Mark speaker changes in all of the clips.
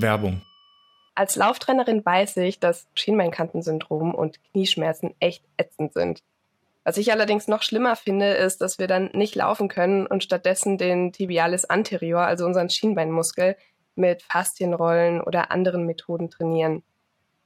Speaker 1: Werbung.
Speaker 2: Als Lauftrainerin weiß ich, dass Schienbeinkantensyndrom und Knieschmerzen echt ätzend sind. Was ich allerdings noch schlimmer finde, ist, dass wir dann nicht laufen können und stattdessen den Tibialis anterior, also unseren Schienbeinmuskel, mit Faszienrollen oder anderen Methoden trainieren.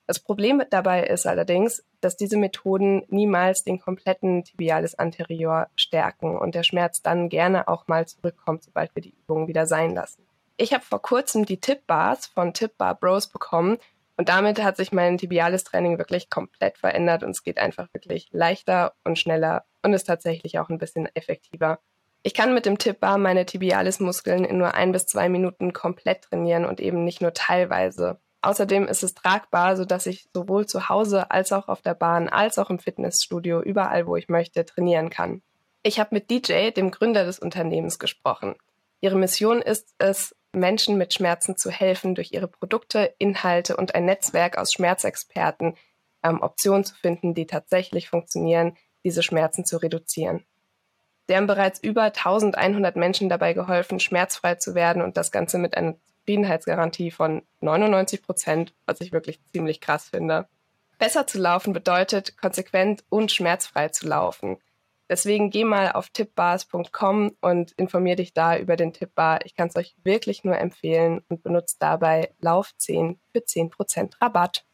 Speaker 2: Das Problem dabei ist allerdings, dass diese Methoden niemals den kompletten Tibialis anterior stärken und der Schmerz dann gerne auch mal zurückkommt, sobald wir die Übungen wieder sein lassen. Ich habe vor kurzem die Tip-Bars von Tip Bar Bros bekommen und damit hat sich mein Tibialis-Training wirklich komplett verändert und es geht einfach wirklich leichter und schneller und ist tatsächlich auch ein bisschen effektiver. Ich kann mit dem Tippbar meine Tibialis-Muskeln in nur ein bis zwei Minuten komplett trainieren und eben nicht nur teilweise. Außerdem ist es tragbar, sodass ich sowohl zu Hause als auch auf der Bahn als auch im Fitnessstudio überall, wo ich möchte, trainieren kann. Ich habe mit DJ, dem Gründer des Unternehmens, gesprochen. Ihre Mission ist es, Menschen mit Schmerzen zu helfen, durch ihre Produkte, Inhalte und ein Netzwerk aus Schmerzexperten ähm, Optionen zu finden, die tatsächlich funktionieren, diese Schmerzen zu reduzieren. Sie haben bereits über 1100 Menschen dabei geholfen, schmerzfrei zu werden und das Ganze mit einer Zufriedenheitsgarantie von 99 Prozent, was ich wirklich ziemlich krass finde. Besser zu laufen bedeutet, konsequent und schmerzfrei zu laufen. Deswegen geh mal auf tippbars.com und informier dich da über den Tippbar. Ich kann es euch wirklich nur empfehlen und benutzt dabei Lauf10 für 10% Rabatt.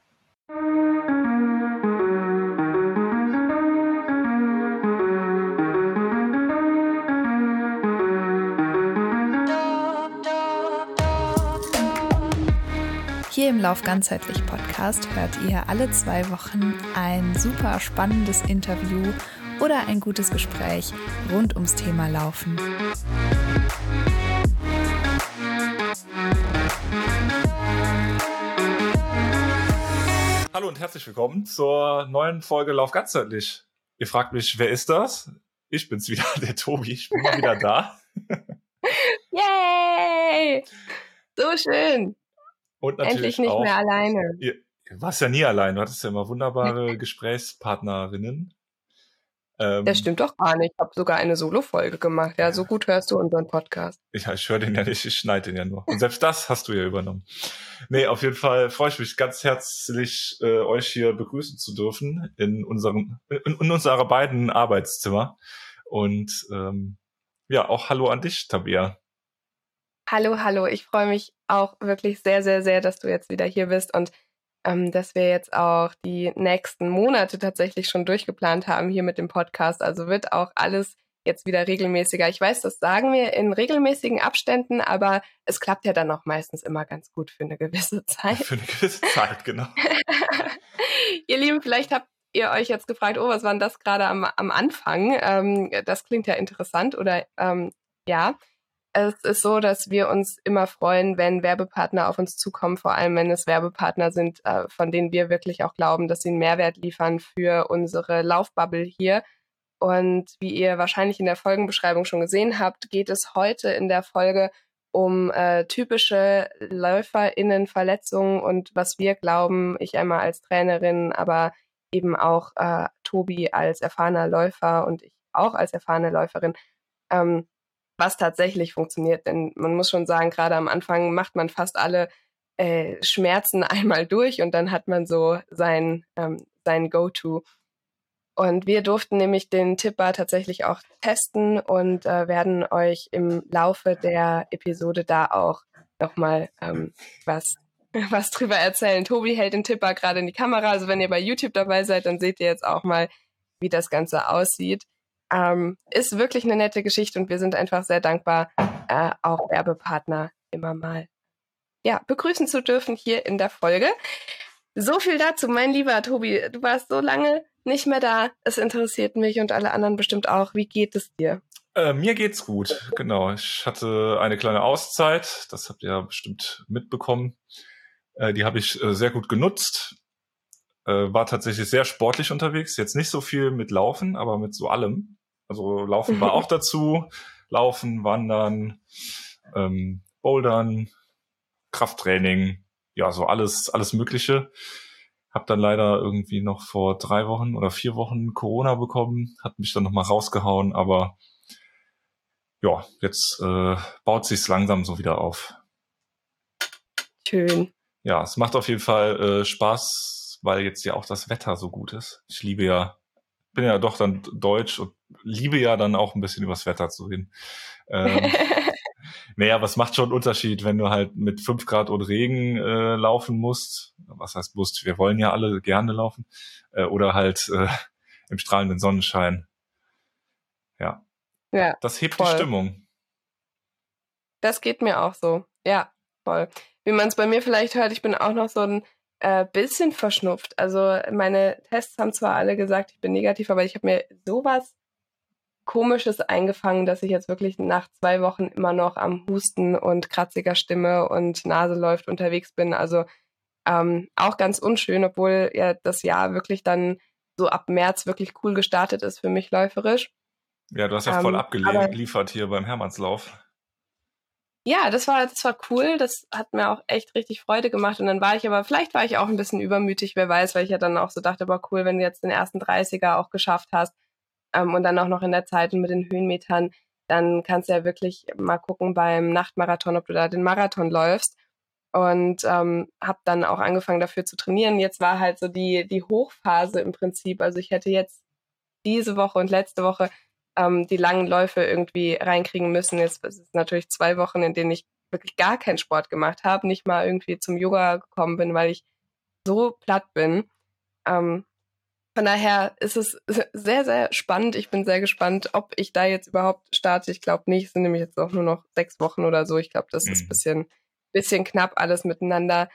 Speaker 3: Hier im Lauf ganzheitlich Podcast hört ihr alle zwei Wochen ein super spannendes Interview oder ein gutes Gespräch rund ums Thema Laufen.
Speaker 1: Hallo und herzlich willkommen zur neuen Folge Lauf ganzheitlich. Ihr fragt mich, wer ist das? Ich bin's wieder, der Tobi. Ich bin mal wieder da.
Speaker 2: Yay! So schön.
Speaker 1: Und natürlich
Speaker 2: Endlich nicht
Speaker 1: auch,
Speaker 2: mehr alleine.
Speaker 1: Ihr, warst ja nie allein. Du hattest ja immer wunderbare Gesprächspartnerinnen. Ähm,
Speaker 2: Das stimmt doch gar nicht. Ich habe sogar eine Solo-Folge gemacht. Ja, so gut hörst du unseren Podcast.
Speaker 1: Ja, ich höre den ja nicht, ich schneide den ja nur. Und selbst das hast du ja übernommen. Nee, auf jeden Fall freue ich mich ganz herzlich, äh, euch hier begrüßen zu dürfen in unserem, in, in unserer beiden Arbeitszimmer. Und ähm, ja, auch Hallo an dich, Tabea.
Speaker 2: Hallo, hallo. Ich freue mich auch wirklich sehr, sehr, sehr, dass du jetzt wieder hier bist und ähm, dass wir jetzt auch die nächsten Monate tatsächlich schon durchgeplant haben hier mit dem Podcast. Also wird auch alles jetzt wieder regelmäßiger. Ich weiß, das sagen wir in regelmäßigen Abständen, aber es klappt ja dann auch meistens immer ganz gut für eine gewisse Zeit.
Speaker 1: Für eine gewisse Zeit, genau.
Speaker 2: ihr Lieben, vielleicht habt ihr euch jetzt gefragt, oh, was war denn das gerade am, am Anfang? Ähm, das klingt ja interessant oder ähm, ja. Es ist so, dass wir uns immer freuen, wenn Werbepartner auf uns zukommen, vor allem wenn es Werbepartner sind, äh, von denen wir wirklich auch glauben, dass sie einen Mehrwert liefern für unsere Laufbubble hier. Und wie ihr wahrscheinlich in der Folgenbeschreibung schon gesehen habt, geht es heute in der Folge um äh, typische LäuferInnen-Verletzungen und was wir glauben, ich einmal als Trainerin, aber eben auch äh, Tobi als erfahrener Läufer und ich auch als erfahrene Läuferin, ähm, was tatsächlich funktioniert. Denn man muss schon sagen, gerade am Anfang macht man fast alle äh, Schmerzen einmal durch und dann hat man so sein, ähm, sein Go-To. Und wir durften nämlich den Tipper tatsächlich auch testen und äh, werden euch im Laufe der Episode da auch nochmal ähm, was, was drüber erzählen. Tobi hält den Tipper gerade in die Kamera. Also wenn ihr bei YouTube dabei seid, dann seht ihr jetzt auch mal, wie das Ganze aussieht. Ähm, ist wirklich eine nette Geschichte und wir sind einfach sehr dankbar, äh, auch Werbepartner immer mal ja, begrüßen zu dürfen hier in der Folge. So viel dazu, mein lieber Tobi. Du warst so lange nicht mehr da. Es interessiert mich und alle anderen bestimmt auch. Wie geht es dir?
Speaker 1: Äh, mir geht's gut, genau. Ich hatte eine kleine Auszeit, das habt ihr ja bestimmt mitbekommen. Äh, die habe ich äh, sehr gut genutzt. Äh, war tatsächlich sehr sportlich unterwegs. Jetzt nicht so viel mit Laufen, aber mit so allem. Also Laufen war auch dazu. Laufen, Wandern, ähm, Bouldern, Krafttraining, ja, so alles, alles Mögliche. Hab dann leider irgendwie noch vor drei Wochen oder vier Wochen Corona bekommen, hat mich dann nochmal rausgehauen, aber ja, jetzt äh, baut sich's langsam so wieder auf.
Speaker 2: Schön.
Speaker 1: Ja, es macht auf jeden Fall äh, Spaß, weil jetzt ja auch das Wetter so gut ist. Ich liebe ja, bin ja doch dann deutsch und liebe ja dann auch ein bisschen übers Wetter zu reden. Ähm, naja, es macht schon einen Unterschied, wenn du halt mit fünf Grad und Regen äh, laufen musst. Was heißt musst? Wir wollen ja alle gerne laufen. Äh, oder halt äh, im strahlenden Sonnenschein. Ja.
Speaker 2: Ja.
Speaker 1: Das hebt
Speaker 2: voll.
Speaker 1: die Stimmung.
Speaker 2: Das geht mir auch so. Ja, voll. Wie man es bei mir vielleicht hört, ich bin auch noch so ein äh, bisschen verschnupft. Also meine Tests haben zwar alle gesagt, ich bin negativ, aber ich habe mir sowas Komisches eingefangen, dass ich jetzt wirklich nach zwei Wochen immer noch am Husten und kratziger Stimme und Nase läuft unterwegs bin. Also ähm, auch ganz unschön, obwohl ja das Jahr wirklich dann so ab März wirklich cool gestartet ist für mich läuferisch.
Speaker 1: Ja, du hast ja voll
Speaker 2: Ähm,
Speaker 1: abgeliefert hier beim Hermannslauf.
Speaker 2: Ja, das war, das war cool. Das hat mir auch echt richtig Freude gemacht. Und dann war ich aber, vielleicht war ich auch ein bisschen übermütig, wer weiß, weil ich ja dann auch so dachte, aber cool, wenn du jetzt den ersten 30er auch geschafft hast ähm, und dann auch noch in der Zeit und mit den Höhenmetern, dann kannst du ja wirklich mal gucken beim Nachtmarathon, ob du da den Marathon läufst. Und ähm, habe dann auch angefangen dafür zu trainieren. Jetzt war halt so die, die Hochphase im Prinzip. Also ich hätte jetzt diese Woche und letzte Woche ähm, die langen Läufe irgendwie reinkriegen müssen. Jetzt es ist natürlich zwei Wochen, in denen ich wirklich gar keinen Sport gemacht habe, nicht mal irgendwie zum Yoga gekommen bin, weil ich so platt bin. Ähm, von daher ist es sehr, sehr spannend. Ich bin sehr gespannt, ob ich da jetzt überhaupt starte. Ich glaube nicht. Es sind nämlich jetzt auch nur noch sechs Wochen oder so. Ich glaube, das ist
Speaker 1: Mhm.
Speaker 2: ein bisschen, bisschen knapp alles miteinander.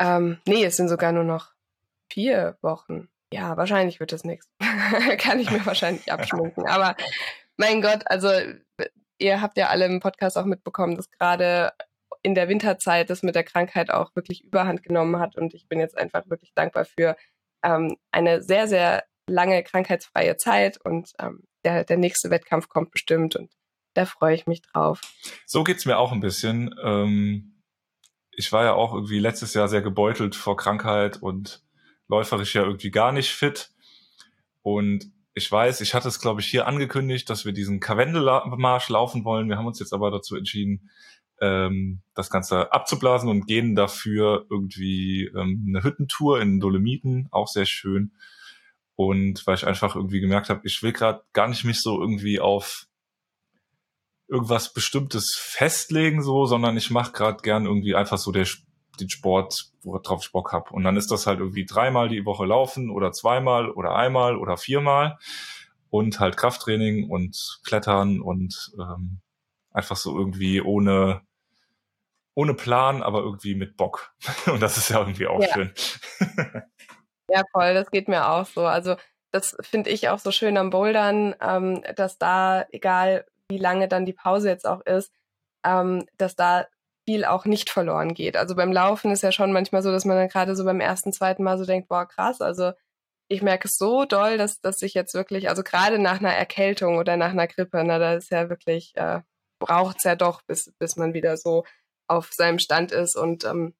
Speaker 2: Ähm, nee, es sind sogar nur noch vier Wochen. Ja, wahrscheinlich wird das nichts. Kann ich mir wahrscheinlich abschminken. Aber mein Gott, also ihr habt ja alle im Podcast auch mitbekommen, dass gerade in der Winterzeit das mit der Krankheit auch wirklich Überhand genommen hat. Und ich bin jetzt einfach wirklich dankbar für ähm, eine sehr, sehr lange krankheitsfreie Zeit. Und ähm, der, der nächste Wettkampf kommt bestimmt. Und da freue ich mich drauf.
Speaker 1: So geht's mir auch ein bisschen. Ähm, ich war ja auch irgendwie letztes Jahr sehr gebeutelt vor Krankheit und läuferisch ja irgendwie gar nicht fit. Und ich weiß, ich hatte es, glaube ich, hier angekündigt, dass wir diesen Karwendelmarsch laufen wollen. Wir haben uns jetzt aber dazu entschieden, ähm, das Ganze abzublasen und gehen dafür irgendwie ähm, eine Hüttentour in Dolomiten, auch sehr schön. Und weil ich einfach irgendwie gemerkt habe, ich will gerade gar nicht mich so irgendwie auf irgendwas Bestimmtes festlegen, so, sondern ich mache gerade gern irgendwie einfach so der, den Sport, worauf ich Bock hab. Und dann ist das halt irgendwie dreimal die Woche laufen oder zweimal oder einmal oder viermal und halt Krafttraining und Klettern und ähm, einfach so irgendwie ohne ohne Plan, aber irgendwie mit Bock. Und das ist ja irgendwie auch
Speaker 2: Ja.
Speaker 1: schön.
Speaker 2: Ja, voll, das geht mir auch so. Also das finde ich auch so schön am Bouldern, ähm, dass da, egal wie lange dann die Pause jetzt auch ist, ähm, dass da viel auch nicht verloren geht. Also beim Laufen ist ja schon manchmal so, dass man dann gerade so beim ersten, zweiten Mal so denkt, boah, krass, also ich merke es so doll, dass, dass ich jetzt wirklich, also gerade nach einer Erkältung oder nach einer Grippe, na, da ist ja wirklich, äh, braucht's ja doch, bis, bis man wieder so auf seinem Stand ist und ähm,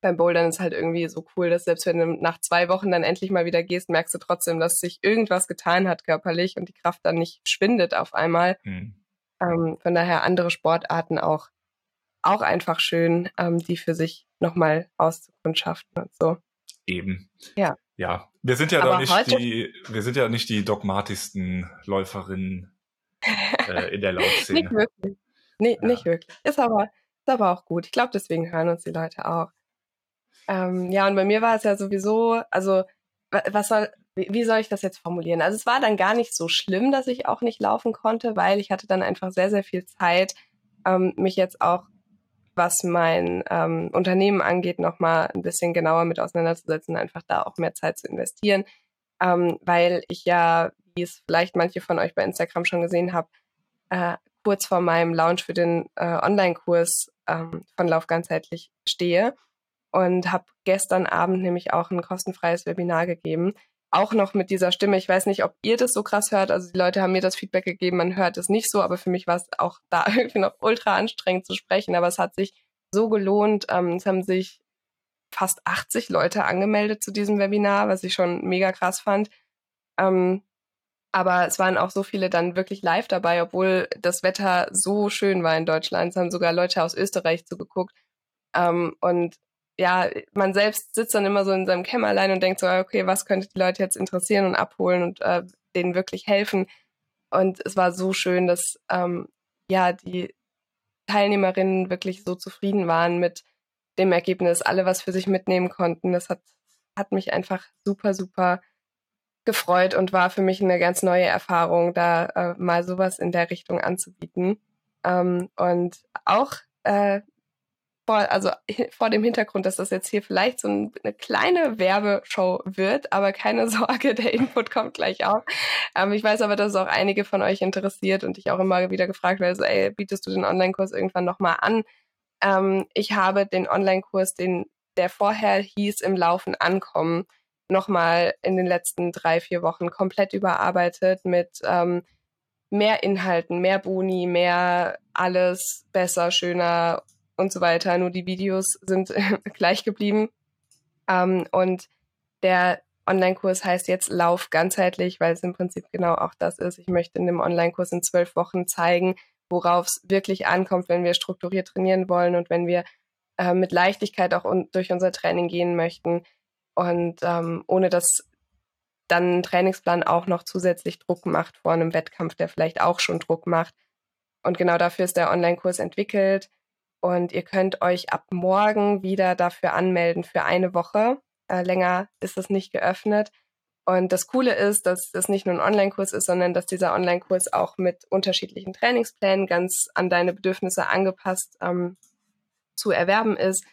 Speaker 2: beim Bouldern ist halt irgendwie so cool, dass selbst wenn du nach zwei Wochen dann endlich mal wieder gehst, merkst du trotzdem, dass sich irgendwas getan hat körperlich und die Kraft dann nicht schwindet auf einmal.
Speaker 1: Hm.
Speaker 2: Ähm, von daher andere Sportarten auch, auch einfach schön, ähm, die für sich nochmal auszukundschaften und so.
Speaker 1: Eben.
Speaker 2: Ja.
Speaker 1: Ja. Wir sind ja
Speaker 2: Aber
Speaker 1: doch nicht die, wir sind ja nicht die dogmatischsten Läuferinnen äh, in der
Speaker 2: Nicht
Speaker 1: Laufszene.
Speaker 2: wirklich. Nee,
Speaker 1: Ja.
Speaker 2: nicht wirklich. Ist aber, ist aber auch gut. Ich glaube, deswegen hören uns die Leute auch. Ähm, ja, und bei mir war es ja sowieso, also wa- was soll, wie wie soll ich das jetzt formulieren? Also es war dann gar nicht so schlimm, dass ich auch nicht laufen konnte, weil ich hatte dann einfach sehr, sehr viel Zeit, ähm, mich jetzt auch, was mein ähm, Unternehmen angeht, nochmal ein bisschen genauer mit auseinanderzusetzen, einfach da auch mehr Zeit zu investieren, ähm, weil ich ja, wie es vielleicht manche von euch bei Instagram schon gesehen haben, äh, kurz vor meinem Launch für den äh, Online-Kurs ähm, von Lauf ganzheitlich stehe und habe gestern Abend nämlich auch ein kostenfreies Webinar gegeben. Auch noch mit dieser Stimme. Ich weiß nicht, ob ihr das so krass hört. Also die Leute haben mir das Feedback gegeben, man hört es nicht so, aber für mich war es auch da irgendwie noch ultra anstrengend zu sprechen. Aber es hat sich so gelohnt. Ähm, es haben sich fast 80 Leute angemeldet zu diesem Webinar, was ich schon mega krass fand. Ähm, aber es waren auch so viele dann wirklich live dabei, obwohl das Wetter so schön war in Deutschland. Es haben sogar Leute aus Österreich zugeguckt. Ähm, und ja, man selbst sitzt dann immer so in seinem Kämmerlein und denkt so, okay, was könnte die Leute jetzt interessieren und abholen und äh, denen wirklich helfen. Und es war so schön, dass ähm, ja die Teilnehmerinnen wirklich so zufrieden waren mit dem Ergebnis, alle was für sich mitnehmen konnten. Das hat, hat mich einfach super, super gefreut und war für mich eine ganz neue Erfahrung, da äh, mal sowas in der Richtung anzubieten. Ähm, und auch äh, vor, also vor dem Hintergrund, dass das jetzt hier vielleicht so ein, eine kleine Werbeshow wird, aber keine Sorge, der Input kommt gleich auch. Ähm, ich weiß aber, dass es auch einige von euch interessiert und ich auch immer wieder gefragt werde, so, ey, bietest du den Online-Kurs irgendwann nochmal an? Ähm, ich habe den Online-Kurs, den der vorher hieß, im Laufen ankommen, nochmal in den letzten drei, vier Wochen komplett überarbeitet mit ähm, mehr Inhalten, mehr Boni, mehr alles besser, schöner und so weiter. Nur die Videos sind gleich geblieben. Ähm, und der Online-Kurs heißt jetzt Lauf ganzheitlich, weil es im Prinzip genau auch das ist. Ich möchte in dem Online-Kurs in zwölf Wochen zeigen, worauf es wirklich ankommt, wenn wir strukturiert trainieren wollen und wenn wir äh, mit Leichtigkeit auch un durch unser Training gehen möchten und ähm, ohne dass dann ein Trainingsplan auch noch zusätzlich Druck macht vor einem Wettkampf, der vielleicht auch schon Druck macht. Und genau dafür ist der Online-Kurs entwickelt. Und ihr könnt euch ab morgen wieder dafür anmelden für eine Woche. Äh, länger ist es nicht geöffnet. Und das Coole ist, dass es nicht nur ein Online-Kurs ist, sondern dass dieser Online-Kurs auch mit unterschiedlichen Trainingsplänen ganz an deine Bedürfnisse angepasst ähm, zu erwerben ist.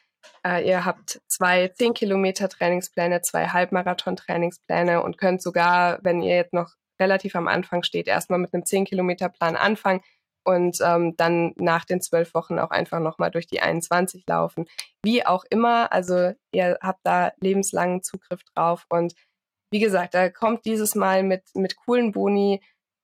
Speaker 2: Äh, ihr habt zwei 10 Kilometer Trainingspläne, zwei Halbmarathon-Trainingspläne und könnt sogar, wenn ihr jetzt noch relativ am Anfang steht, erstmal mit einem 10 Kilometer Plan anfangen und ähm, dann nach den zwölf Wochen auch einfach nochmal durch die 21 laufen. Wie auch immer, also ihr habt da lebenslangen Zugriff drauf und wie gesagt, da kommt dieses Mal mit, mit coolen Boni.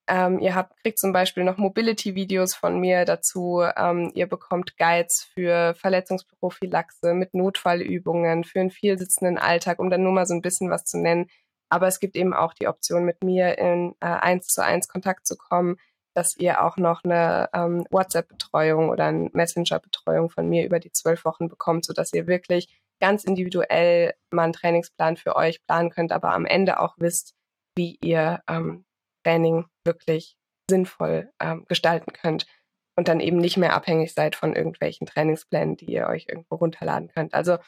Speaker 2: Ähm, ihr habt, kriegt zum Beispiel noch Mobility-Videos von mir dazu. Ähm, ihr bekommt Guides für Verletzungsprophylaxe mit Notfallübungen für einen vielsitzenden Alltag, um dann nur mal so ein bisschen was zu nennen. Aber es gibt eben auch die Option, mit mir in äh, eins zu eins Kontakt zu kommen dass ihr auch noch eine ähm, WhatsApp-Betreuung oder eine Messenger-Betreuung von mir über die zwölf Wochen bekommt, sodass ihr wirklich ganz individuell mal einen Trainingsplan für euch planen könnt, aber am Ende auch wisst, wie ihr ähm, Training wirklich sinnvoll ähm, gestalten könnt und dann eben nicht mehr abhängig seid von irgendwelchen Trainingsplänen, die ihr euch irgendwo runterladen könnt. Also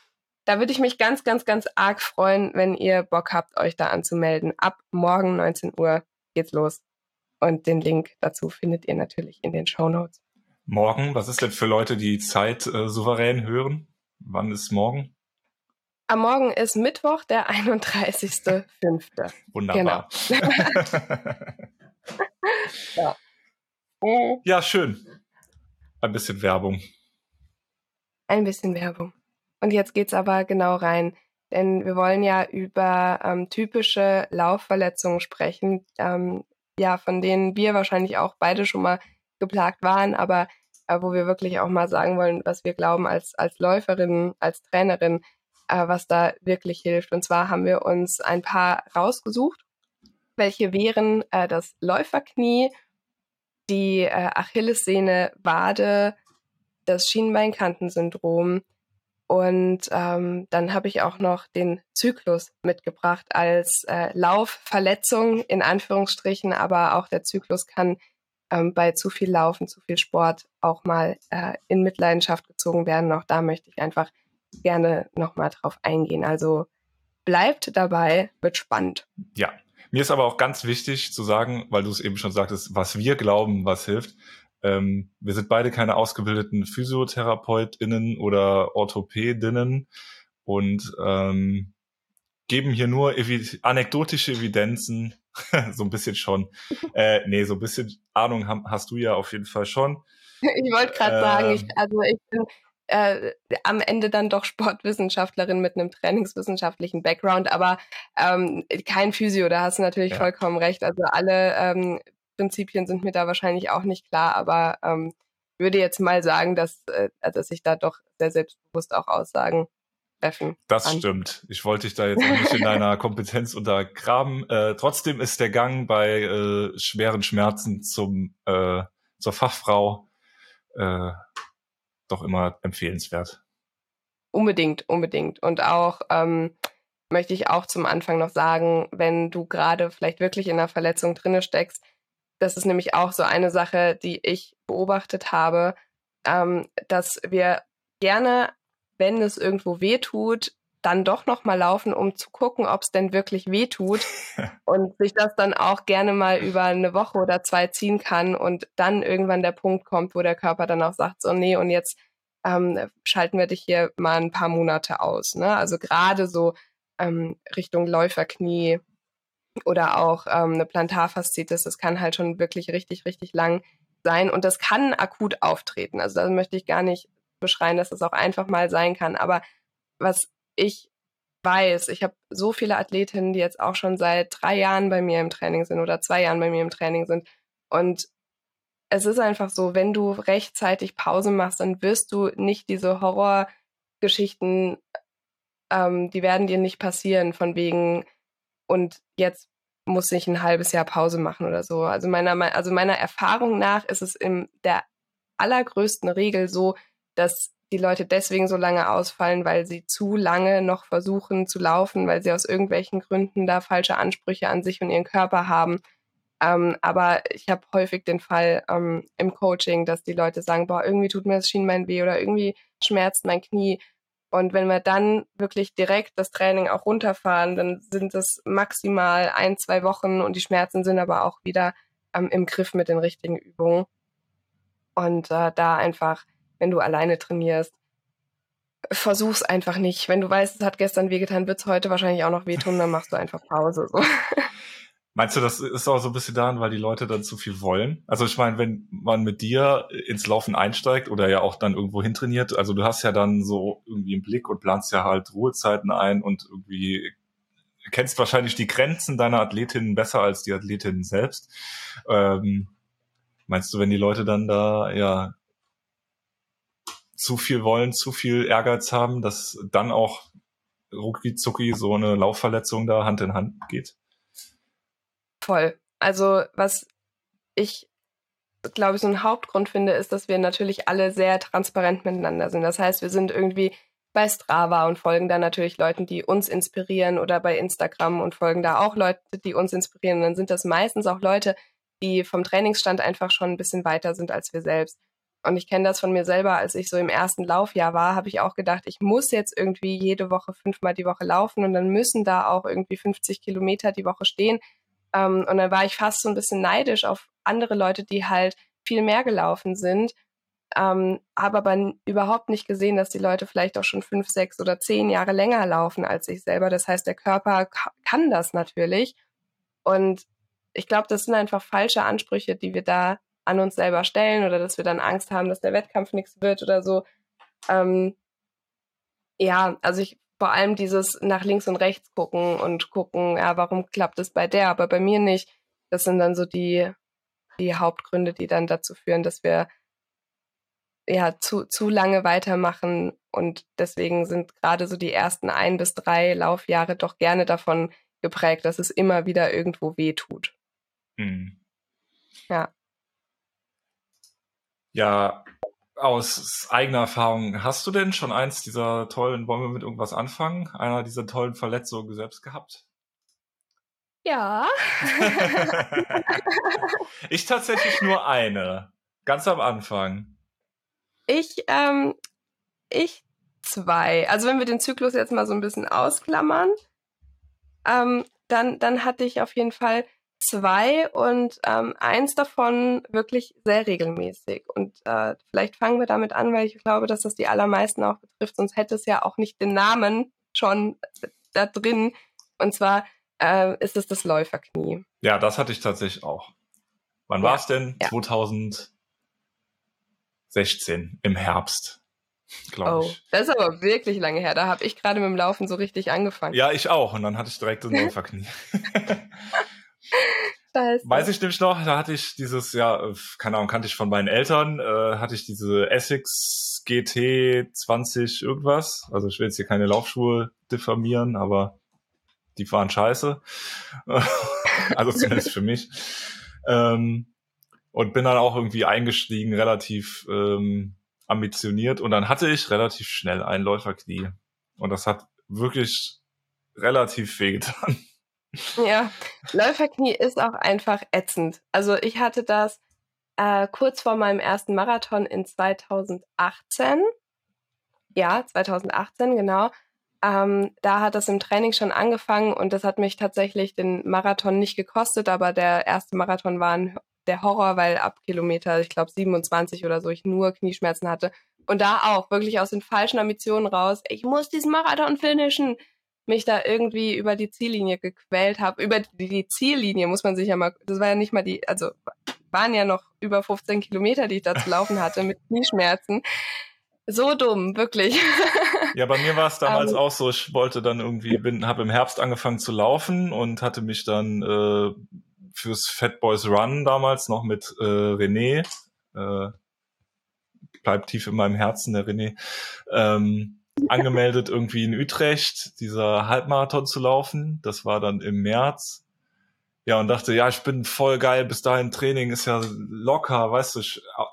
Speaker 2: da würde ich mich ganz, ganz, ganz arg freuen, wenn ihr Bock habt, euch da anzumelden. Ab morgen 19 Uhr geht's los. Und den Link dazu findet ihr natürlich in den Show Notes.
Speaker 1: Morgen, was ist denn für Leute, die Zeit äh, souverän hören? Wann ist morgen?
Speaker 2: Am Morgen ist Mittwoch, der 31.05.
Speaker 1: Wunderbar. Genau. ja. ja, schön. Ein bisschen Werbung.
Speaker 2: Ein bisschen Werbung. Und jetzt geht's aber genau rein, denn wir wollen ja über ähm, typische Laufverletzungen sprechen, ähm, ja, von denen wir wahrscheinlich auch beide schon mal geplagt waren, aber äh, wo wir wirklich auch mal sagen wollen, was wir glauben als, als Läuferin, als Trainerin, äh, was da wirklich hilft. Und zwar haben wir uns ein paar rausgesucht, welche wären äh, das Läuferknie, die äh, Achillessehne, Wade, das Schienbeinkantensyndrom, und ähm, dann habe ich auch noch den Zyklus mitgebracht als äh, Laufverletzung in Anführungsstrichen, aber auch der Zyklus kann ähm, bei zu viel Laufen, zu viel Sport auch mal äh, in Mitleidenschaft gezogen werden. Auch da möchte ich einfach gerne nochmal drauf eingehen. Also bleibt dabei, wird spannend.
Speaker 1: Ja, mir ist aber auch ganz wichtig zu sagen, weil du es eben schon sagtest, was wir glauben, was hilft. Ähm, wir sind beide keine ausgebildeten PhysiotherapeutInnen oder Orthopädinnen und ähm, geben hier nur evi anekdotische Evidenzen, so ein bisschen schon. Äh, nee, so ein bisschen Ahnung hast du ja auf jeden Fall schon.
Speaker 2: Ich wollte gerade äh, sagen, ich, ähm. also ich bin äh, am Ende dann doch Sportwissenschaftlerin mit einem trainingswissenschaftlichen Background, aber ähm, kein Physio, da hast du natürlich ja. vollkommen recht. Also alle ähm, Prinzipien sind mir da wahrscheinlich auch nicht klar, aber ähm, würde jetzt mal sagen, dass, äh, dass ich da doch sehr selbstbewusst auch Aussagen treffen.
Speaker 1: Das an. stimmt. Ich wollte dich da jetzt nicht in deiner Kompetenz untergraben. Äh, trotzdem ist der Gang bei äh, schweren Schmerzen zum äh, zur Fachfrau äh, doch immer empfehlenswert.
Speaker 2: unbedingt, unbedingt. Und auch ähm, möchte ich auch zum Anfang noch sagen, wenn du gerade vielleicht wirklich in einer Verletzung drinne steckst, das ist nämlich auch so eine Sache, die ich beobachtet habe, ähm, dass wir gerne, wenn es irgendwo weh tut, dann doch noch mal laufen, um zu gucken, ob es denn wirklich weh tut und sich das dann auch gerne mal über eine Woche oder zwei ziehen kann und dann irgendwann der Punkt kommt, wo der Körper dann auch sagt, so nee, und jetzt ähm, schalten wir dich hier mal ein paar Monate aus. Ne? Also gerade so ähm, Richtung Läuferknie oder auch ähm, eine Plantarfaszitis, das kann halt schon wirklich richtig, richtig lang sein und das kann akut auftreten. Also da möchte ich gar nicht beschreien, dass das auch einfach mal sein kann. Aber was ich weiß, ich habe so viele Athletinnen, die jetzt auch schon seit drei Jahren bei mir im Training sind oder zwei Jahren bei mir im Training sind. Und es ist einfach so, wenn du rechtzeitig Pause machst, dann wirst du nicht diese Horrorgeschichten, ähm, die werden dir nicht passieren, von wegen, und jetzt muss ich ein halbes Jahr Pause machen oder so. Also meiner, also meiner Erfahrung nach ist es in der allergrößten Regel so, dass die Leute deswegen so lange ausfallen, weil sie zu lange noch versuchen zu laufen, weil sie aus irgendwelchen Gründen da falsche Ansprüche an sich und ihren Körper haben. Ähm, aber ich habe häufig den Fall ähm, im Coaching, dass die Leute sagen, boah, irgendwie tut mir das Schienbein weh oder irgendwie schmerzt mein Knie. Und wenn wir dann wirklich direkt das Training auch runterfahren, dann sind es maximal ein, zwei Wochen und die Schmerzen sind aber auch wieder ähm, im Griff mit den richtigen Übungen. Und äh, da einfach, wenn du alleine trainierst, versuch's einfach nicht. Wenn du weißt, es hat gestern wehgetan, wird's heute wahrscheinlich auch noch wehtun, dann machst du einfach Pause. So.
Speaker 1: Meinst du, das ist auch so ein bisschen daran, weil die Leute dann zu viel wollen? Also ich meine, wenn man mit dir ins Laufen einsteigt oder ja auch dann irgendwo hintrainiert, also du hast ja dann so irgendwie einen Blick und planst ja halt Ruhezeiten ein und irgendwie kennst wahrscheinlich die Grenzen deiner Athletinnen besser als die Athletinnen selbst. Ähm, meinst du, wenn die Leute dann da ja zu viel wollen, zu viel Ehrgeiz haben, dass dann auch rucki zucki so eine Laufverletzung da Hand in Hand geht?
Speaker 2: Voll. Also was ich glaube ich so ein Hauptgrund finde, ist, dass wir natürlich alle sehr transparent miteinander sind. Das heißt, wir sind irgendwie bei Strava und folgen da natürlich Leuten, die uns inspirieren oder bei Instagram und folgen da auch Leute, die uns inspirieren. Und dann sind das meistens auch Leute, die vom Trainingsstand einfach schon ein bisschen weiter sind als wir selbst. Und ich kenne das von mir selber, als ich so im ersten Laufjahr war, habe ich auch gedacht, ich muss jetzt irgendwie jede Woche fünfmal die Woche laufen und dann müssen da auch irgendwie 50 Kilometer die Woche stehen. Ähm, und dann war ich fast so ein bisschen neidisch auf andere Leute, die halt viel mehr gelaufen sind, ähm, habe aber überhaupt nicht gesehen, dass die Leute vielleicht auch schon fünf, sechs oder zehn Jahre länger laufen als ich selber. Das heißt, der Körper kann das natürlich. Und ich glaube, das sind einfach falsche Ansprüche, die wir da an uns selber stellen oder dass wir dann Angst haben, dass der Wettkampf nichts wird oder so. Ähm, ja, also ich vor allem dieses nach links und rechts gucken und gucken, ja, warum klappt es bei der, aber bei mir nicht. Das sind dann so die, die Hauptgründe, die dann dazu führen, dass wir ja zu, zu lange weitermachen und deswegen sind gerade so die ersten ein bis drei Laufjahre doch gerne davon geprägt, dass es immer wieder irgendwo weh tut. Mhm. Ja.
Speaker 1: Ja, aus eigener Erfahrung, hast du denn schon eins dieser tollen, wollen wir mit irgendwas anfangen? Einer dieser tollen Verletzungen selbst gehabt?
Speaker 2: Ja.
Speaker 1: ich tatsächlich nur eine. Ganz am Anfang.
Speaker 2: Ich, ähm, ich zwei. Also wenn wir den Zyklus jetzt mal so ein bisschen ausklammern, ähm, dann, dann hatte ich auf jeden Fall zwei und ähm, eins davon wirklich sehr regelmäßig. Und äh, vielleicht fangen wir damit an, weil ich glaube, dass das die allermeisten auch betrifft, sonst hätte es ja auch nicht den Namen schon da drin. Und zwar äh, ist es das Läuferknie.
Speaker 1: Ja, das hatte ich tatsächlich auch. Wann ja. war es denn? Ja. 2016 im Herbst. Oh,
Speaker 2: ich. das ist aber wirklich lange her. Da habe ich gerade mit dem Laufen so richtig angefangen.
Speaker 1: Ja, ich auch. Und dann hatte ich direkt das Läuferknie. Weiß ich nämlich noch, da hatte ich dieses, ja, keine Ahnung, kannte ich von meinen Eltern, äh, hatte ich diese Essex GT 20 irgendwas. Also ich will jetzt hier keine Laufschuhe diffamieren, aber die waren scheiße. also zumindest für mich. Ähm, und bin dann auch irgendwie eingestiegen, relativ ähm, ambitioniert und dann hatte ich relativ schnell ein Läuferknie. Und das hat wirklich relativ wehgetan.
Speaker 2: Ja, Läuferknie ist auch einfach ätzend. Also ich hatte das äh, kurz vor meinem ersten Marathon in 2018. Ja, 2018, genau. Ähm, da hat das im Training schon angefangen und das hat mich tatsächlich den Marathon nicht gekostet, aber der erste Marathon war ein, der Horror, weil ab Kilometer, ich glaube 27 oder so, ich nur Knieschmerzen hatte. Und da auch wirklich aus den falschen Ambitionen raus, ich muss diesen Marathon finishen, mich da irgendwie über die Ziellinie gequält habe. Über die Ziellinie muss man sich ja mal, das war ja nicht mal die, also waren ja noch über 15 Kilometer, die ich da zu laufen hatte mit Knieschmerzen. So dumm, wirklich.
Speaker 1: Ja, bei mir war es damals um, ähm. auch so, ich wollte dann irgendwie, bin, habe im Herbst angefangen zu laufen und hatte mich dann äh, fürs Fat Boys Run damals noch mit äh, René, äh, bleibt tief in meinem Herzen, der René, ähm, angemeldet, irgendwie in Utrecht dieser Halbmarathon zu laufen. Das war dann im März. Ja, und dachte, ja, ich bin voll geil, bis dahin Training ist ja locker, weißt du,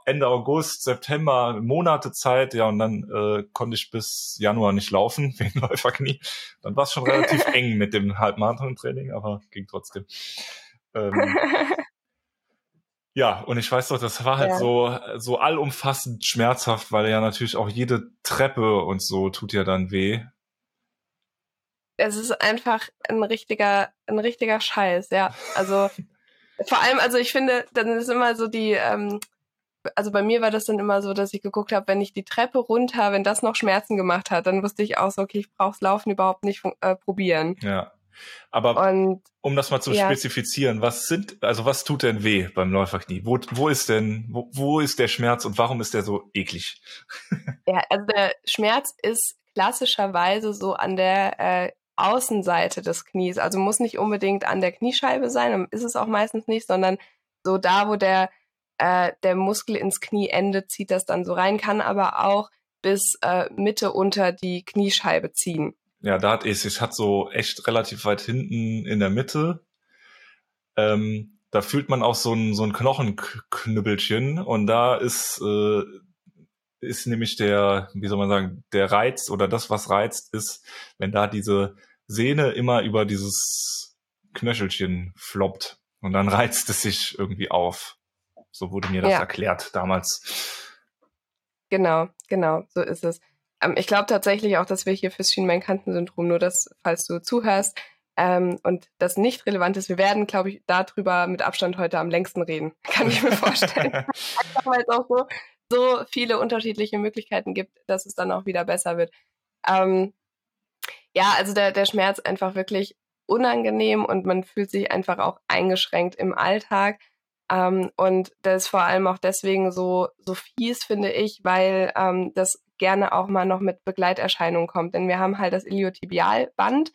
Speaker 1: Ende August, September, Monate Zeit, ja, und dann äh, konnte ich bis Januar nicht laufen, wegen Läuferknie. Dann war es schon relativ eng mit dem Halbmarathon-Training, aber ging trotzdem. Ähm, ja, und ich weiß doch, das war halt ja. so, so allumfassend schmerzhaft, weil ja natürlich auch jede Treppe und so tut ja dann weh
Speaker 2: es ist einfach ein richtiger, ein richtiger Scheiß, ja. Also vor allem, also ich finde, dann ist immer so die, ähm, also bei mir war das dann immer so, dass ich geguckt habe, wenn ich die Treppe runter, wenn das noch Schmerzen gemacht hat, dann wusste ich auch so, okay, ich brauch's Laufen überhaupt nicht äh, probieren.
Speaker 1: Ja. Aber und, um das mal zu ja. spezifizieren, was sind, also was tut denn weh beim Läuferknie? Wo, wo ist denn, wo, wo ist der Schmerz und warum ist der so eklig?
Speaker 2: Ja, also der Schmerz ist klassischerweise so an der äh, Außenseite des Knies. Also muss nicht unbedingt an der Kniescheibe sein, ist es auch meistens nicht, sondern so da, wo der, äh, der Muskel ins Knie endet, zieht das dann so rein, kann aber auch bis äh, Mitte unter die Kniescheibe ziehen.
Speaker 1: Ja, da hat es, es hat so echt relativ weit hinten in der Mitte. Ähm, da fühlt man auch so ein, so ein Knochenknüppelchen und da ist äh, ist nämlich der, wie soll man sagen, der Reiz oder das, was reizt, ist, wenn da diese Sehne immer über dieses Knöchelchen floppt und dann reizt es sich irgendwie auf. So wurde mir das ja. erklärt damals.
Speaker 2: Genau, genau, so ist es. Ähm, ich glaube tatsächlich auch, dass wir hier fürs Schienbeinkantensyndrom, nur das, falls du zuhörst, ähm, und das nicht relevant ist, wir werden, glaube ich, darüber mit Abstand heute am längsten reden. Kann ich mir vorstellen. Einfach weil es auch so so viele unterschiedliche Möglichkeiten gibt, dass es dann auch wieder besser wird. Ähm, ja, also der, der Schmerz einfach wirklich unangenehm und man fühlt sich einfach auch eingeschränkt im Alltag. Ähm, und das ist vor allem auch deswegen so, so fies, finde ich, weil ähm, das gerne auch mal noch mit Begleiterscheinungen kommt. Denn wir haben halt das Iliotibialband,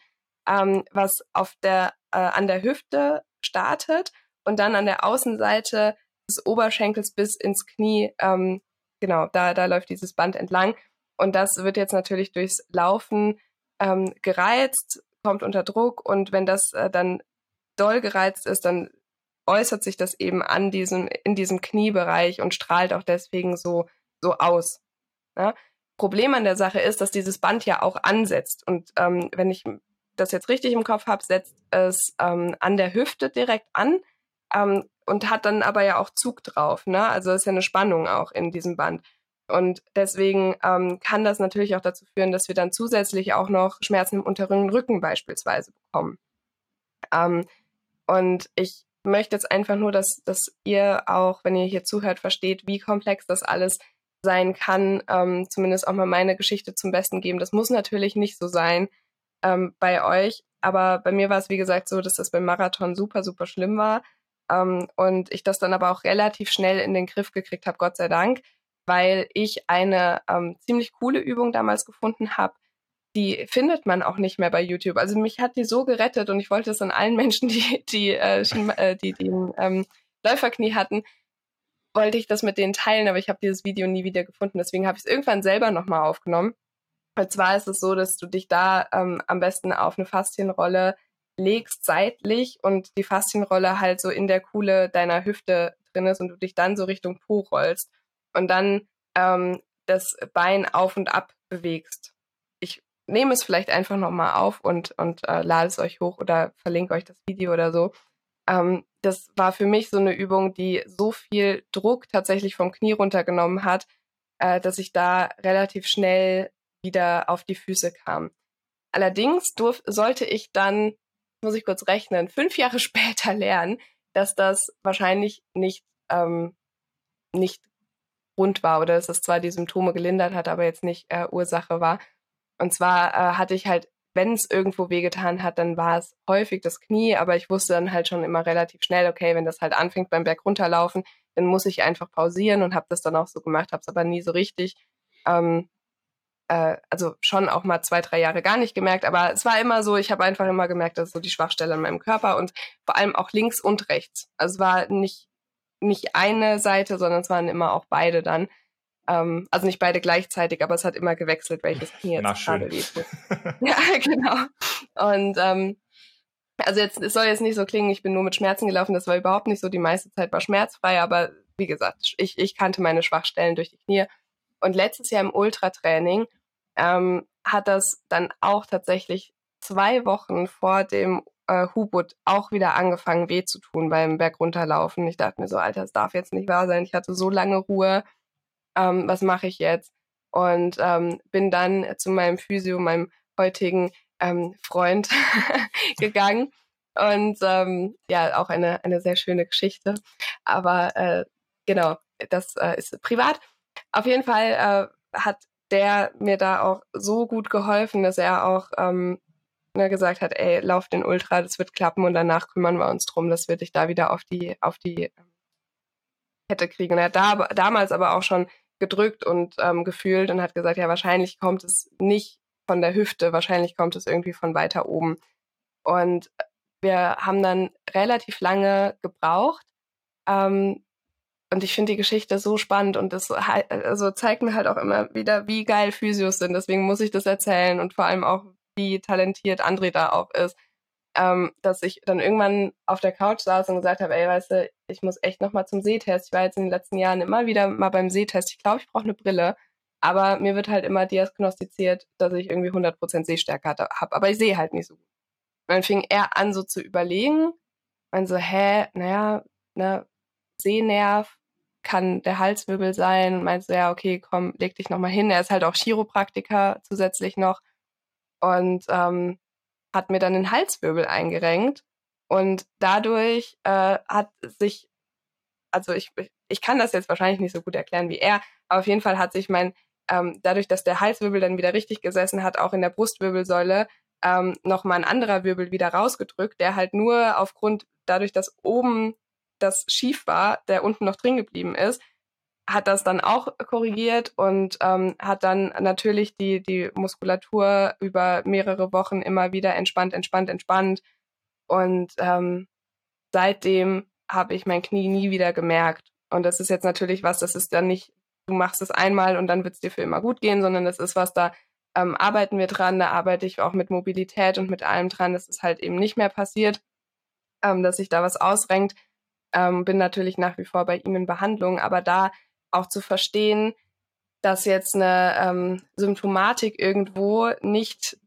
Speaker 2: ähm, was auf der, äh, an der Hüfte startet und dann an der Außenseite des Oberschenkels bis ins Knie, ähm, genau, da, da läuft dieses Band entlang. Und das wird jetzt natürlich durchs Laufen ähm, gereizt, kommt unter Druck und wenn das äh, dann doll gereizt ist, dann äußert sich das eben an diesem, in diesem Kniebereich und strahlt auch deswegen so, so aus. Ja? Problem an der Sache ist, dass dieses Band ja auch ansetzt. Und ähm, wenn ich das jetzt richtig im Kopf habe, setzt es ähm, an der Hüfte direkt an. Ähm, und hat dann aber ja auch Zug drauf. Ne? Also ist ja eine Spannung auch in diesem Band. Und deswegen ähm, kann das natürlich auch dazu führen, dass wir dann zusätzlich auch noch Schmerzen im unteren Rücken beispielsweise bekommen. Ähm, und ich möchte jetzt einfach nur, dass, dass ihr auch, wenn ihr hier zuhört, versteht, wie komplex das alles sein kann, ähm, zumindest auch mal meine Geschichte zum Besten geben. Das muss natürlich nicht so sein ähm, bei euch, aber bei mir war es, wie gesagt, so, dass das beim Marathon super, super schlimm war. Ähm, und ich das dann aber auch relativ schnell in den Griff gekriegt habe, Gott sei Dank, weil ich eine ähm, ziemlich coole Übung damals gefunden habe. Die findet man auch nicht mehr bei YouTube. Also mich hat die so gerettet und ich wollte es an allen Menschen, die die äh, äh die, die ähm, Läuferknie hatten, wollte ich das mit denen teilen, aber ich habe dieses Video nie wieder gefunden. Deswegen habe ich es irgendwann selber nochmal aufgenommen. Und zwar ist es so, dass du dich da ähm, am besten auf eine Faszienrolle legst seitlich und die Faszienrolle halt so in der Kuhle deiner Hüfte drin ist und du dich dann so Richtung Po rollst. Und dann ähm, das Bein auf und ab bewegst. Ich nehme es vielleicht einfach nochmal auf und, und äh, lade es euch hoch oder verlinke euch das Video oder so. Ähm, das war für mich so eine Übung, die so viel Druck tatsächlich vom Knie runtergenommen hat, äh, dass ich da relativ schnell wieder auf die Füße kam. Allerdings durf, sollte ich dann, muss ich kurz rechnen, fünf Jahre später lernen, dass das wahrscheinlich nicht, ähm, nicht Grund war oder dass es zwar die Symptome gelindert hat, aber jetzt nicht äh, Ursache war. Und zwar äh, hatte ich halt, wenn es irgendwo wehgetan hat, dann war es häufig das Knie, aber ich wusste dann halt schon immer relativ schnell, okay, wenn das halt anfängt beim Berg runterlaufen, dann muss ich einfach pausieren und habe das dann auch so gemacht, habe es aber nie so richtig ähm, äh, also schon auch mal zwei, drei Jahre gar nicht gemerkt, aber es war immer so, ich habe einfach immer gemerkt, dass so die Schwachstelle in meinem Körper und vor allem auch links und rechts. Also es war nicht, nicht eine Seite, sondern es waren immer auch beide dann. Ähm, also nicht beide gleichzeitig, aber es hat immer gewechselt, welches Knie jetzt gerade lief. ja, genau. Und ähm, also jetzt, es soll jetzt nicht so klingen, ich bin nur mit Schmerzen gelaufen, das war überhaupt nicht so, die meiste Zeit war schmerzfrei, aber wie gesagt, ich, ich kannte meine Schwachstellen durch die Knie. Und letztes Jahr im Ultratraining ähm, hat das dann auch tatsächlich zwei Wochen vor dem äh, Hubut auch wieder angefangen, weh zu tun beim Bergunterlaufen. Ich dachte mir so, Alter, das darf jetzt nicht wahr sein. Ich hatte so lange Ruhe. Ähm, was mache ich jetzt? Und ähm, bin dann zu meinem Physio, meinem heutigen ähm, Freund gegangen. Und ähm, ja, auch eine, eine sehr schöne Geschichte. Aber äh, genau, das äh, ist privat. Auf jeden Fall äh, hat der mir da auch so gut geholfen, dass er auch ähm, ne, gesagt hat, ey, lauf den Ultra, das wird klappen und danach kümmern wir uns drum, dass wir dich da wieder auf die, auf die ähm, Kette kriegen. Und er hat da, damals aber auch schon gedrückt und ähm, gefühlt und hat gesagt, ja, wahrscheinlich kommt es nicht von der Hüfte, wahrscheinlich kommt es irgendwie von weiter oben. Und wir haben dann relativ lange gebraucht, ähm, und ich finde die Geschichte so spannend und das also zeigt mir halt auch immer wieder, wie geil Physios sind. Deswegen muss ich das erzählen und vor allem auch, wie talentiert André da auch ist. Ähm, dass ich dann irgendwann auf der Couch saß und gesagt habe, ey, weißt du, ich muss echt nochmal zum Sehtest. Ich war jetzt in den letzten Jahren immer wieder mal beim Sehtest. Ich glaube, ich brauche eine Brille. Aber mir wird halt immer diagnostiziert, dass ich irgendwie 100% Sehstärke habe. Aber ich sehe halt nicht so gut. Und dann fing er an, so zu überlegen. Und so, hä, naja, ne, Sehnerv, kann der Halswirbel sein. Und meinte ja, okay, komm, leg dich nochmal hin. Er ist halt auch Chiropraktiker zusätzlich noch und ähm, hat mir dann den Halswirbel eingerenkt. Und dadurch äh, hat sich, also ich, ich kann das jetzt wahrscheinlich nicht so gut erklären wie er, aber auf jeden Fall hat sich mein, ähm, dadurch, dass der Halswirbel dann wieder richtig gesessen hat, auch in der Brustwirbelsäule, ähm, nochmal ein anderer Wirbel wieder rausgedrückt, der halt nur aufgrund, dadurch, dass oben das schief war, der unten noch drin geblieben ist, hat das dann auch korrigiert und ähm, hat dann natürlich die, die Muskulatur über mehrere Wochen immer wieder entspannt, entspannt, entspannt. Und ähm, seitdem habe ich mein Knie nie wieder gemerkt. Und das ist jetzt natürlich was, das ist dann nicht, du machst es einmal und dann wird es dir für immer gut gehen, sondern das ist was, da ähm, arbeiten wir dran, da arbeite ich auch mit Mobilität und mit allem dran, dass es halt eben nicht mehr passiert, ähm, dass sich da was ausrenkt ähm, bin natürlich nach wie vor bei ihm in Behandlung, aber da auch zu verstehen, dass jetzt eine ähm, Symptomatik irgendwo nicht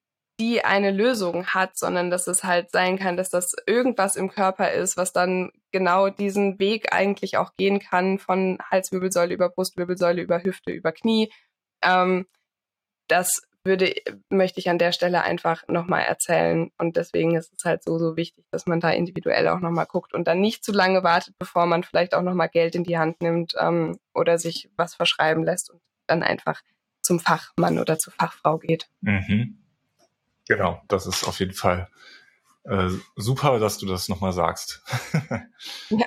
Speaker 2: die eine Lösung hat, sondern dass es halt sein kann, dass das irgendwas im Körper ist, was dann genau diesen Weg eigentlich auch gehen kann von Halswirbelsäule über Brustwirbelsäule über Hüfte über Knie. Ähm, das würde, möchte ich an der Stelle einfach nochmal erzählen. Und deswegen ist es halt so, so wichtig, dass man da individuell auch nochmal guckt und dann nicht zu lange wartet, bevor man vielleicht auch nochmal Geld in die Hand nimmt ähm, oder sich was verschreiben lässt und dann einfach zum Fachmann oder zur Fachfrau geht.
Speaker 1: Mhm. Genau, das ist auf jeden Fall äh, super, dass du das nochmal sagst.
Speaker 2: ja,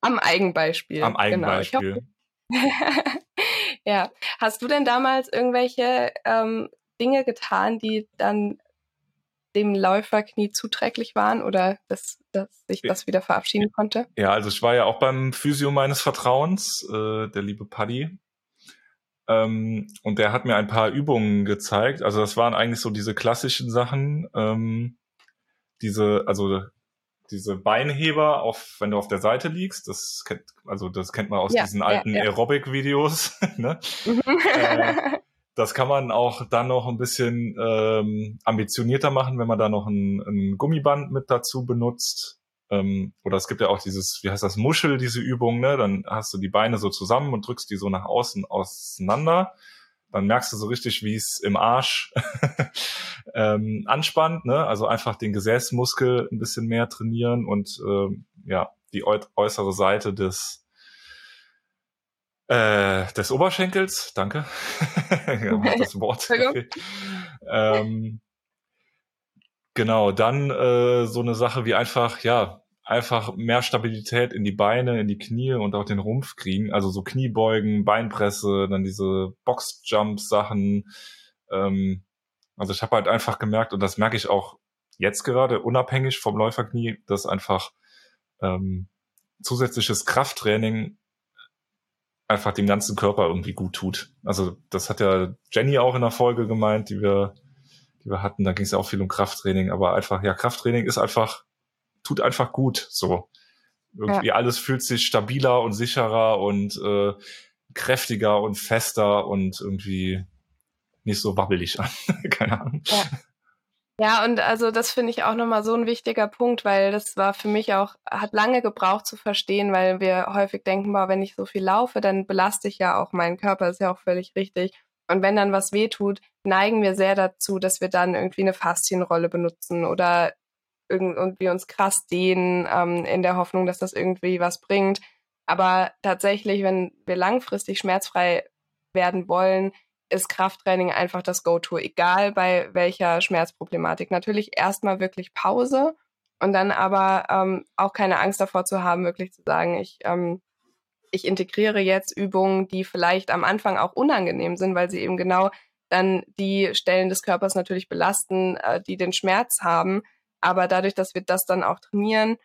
Speaker 2: am Eigenbeispiel.
Speaker 1: Am genau. Eigenbeispiel.
Speaker 2: Genau. ja. Hast du denn damals irgendwelche ähm, Dinge getan, die dann dem Läuferknie zuträglich waren oder dass, dass sich das wieder verabschieden konnte?
Speaker 1: Ja, also ich war ja auch beim Physio meines Vertrauens, äh, der liebe Paddy. Ähm, und der hat mir ein paar Übungen gezeigt. Also das waren eigentlich so diese klassischen Sachen. Ähm, diese, also diese Beinheber, auf, wenn du auf der Seite liegst. Das kennt, also das kennt man aus
Speaker 2: Ja,
Speaker 1: diesen
Speaker 2: ja,
Speaker 1: alten
Speaker 2: ja.
Speaker 1: Aerobic-Videos. ne? Äh, das kann man auch dann noch ein bisschen ähm, ambitionierter machen, wenn man da noch ein, ein Gummiband mit dazu benutzt. Ähm, oder es gibt ja auch dieses, wie heißt das, Muschel, diese Übung, ne? Dann hast du die Beine so zusammen und drückst die so nach außen auseinander. Dann merkst du so richtig, wie es im Arsch ähm, anspannt, ne? Also einfach den Gesäßmuskel ein bisschen mehr trainieren und ähm, ja, die äu äußere Seite des äh, des Oberschenkels, danke. das Wort. Ähm, genau, dann äh, so eine Sache wie einfach, ja, einfach mehr Stabilität in die Beine, in die Knie und auch den Rumpf kriegen. Also so Kniebeugen, Beinpresse, dann diese Boxjump-Sachen. Ähm, also ich habe halt einfach gemerkt, und das merke ich auch jetzt gerade, unabhängig vom Läuferknie, dass einfach ähm, zusätzliches Krafttraining einfach dem ganzen Körper irgendwie gut tut. Also das hat ja Jenny auch in der Folge gemeint, die wir, die wir hatten. Da ging es ja auch viel um Krafttraining, aber einfach, ja, Krafttraining ist einfach, tut einfach gut. So. Irgendwie alles fühlt sich stabiler und sicherer und äh, kräftiger und fester und irgendwie nicht so wabbelig an. Keine Ahnung.
Speaker 2: Ja. Ja, und also das finde ich auch nochmal so ein wichtiger Punkt, weil das war für mich auch, hat lange gebraucht zu verstehen, weil wir häufig denken, boah, wenn ich so viel laufe, dann belaste ich ja auch meinen Körper, ist ja auch völlig richtig. Und wenn dann was weh tut, neigen wir sehr dazu, dass wir dann irgendwie eine Faszienrolle benutzen oder irgendwie uns krass dehnen, ähm, in der Hoffnung, dass das irgendwie was bringt. Aber tatsächlich, wenn wir langfristig schmerzfrei werden wollen, ist Krafttraining einfach das Go-To, egal bei welcher Schmerzproblematik. Natürlich erstmal wirklich Pause und dann aber ähm, auch keine Angst davor zu haben, wirklich zu sagen, ich, ähm, ich integriere jetzt Übungen, die vielleicht am Anfang auch unangenehm sind, weil sie eben genau dann die Stellen des Körpers natürlich belasten, äh, die den Schmerz haben. Aber dadurch, dass wir das dann auch trainieren,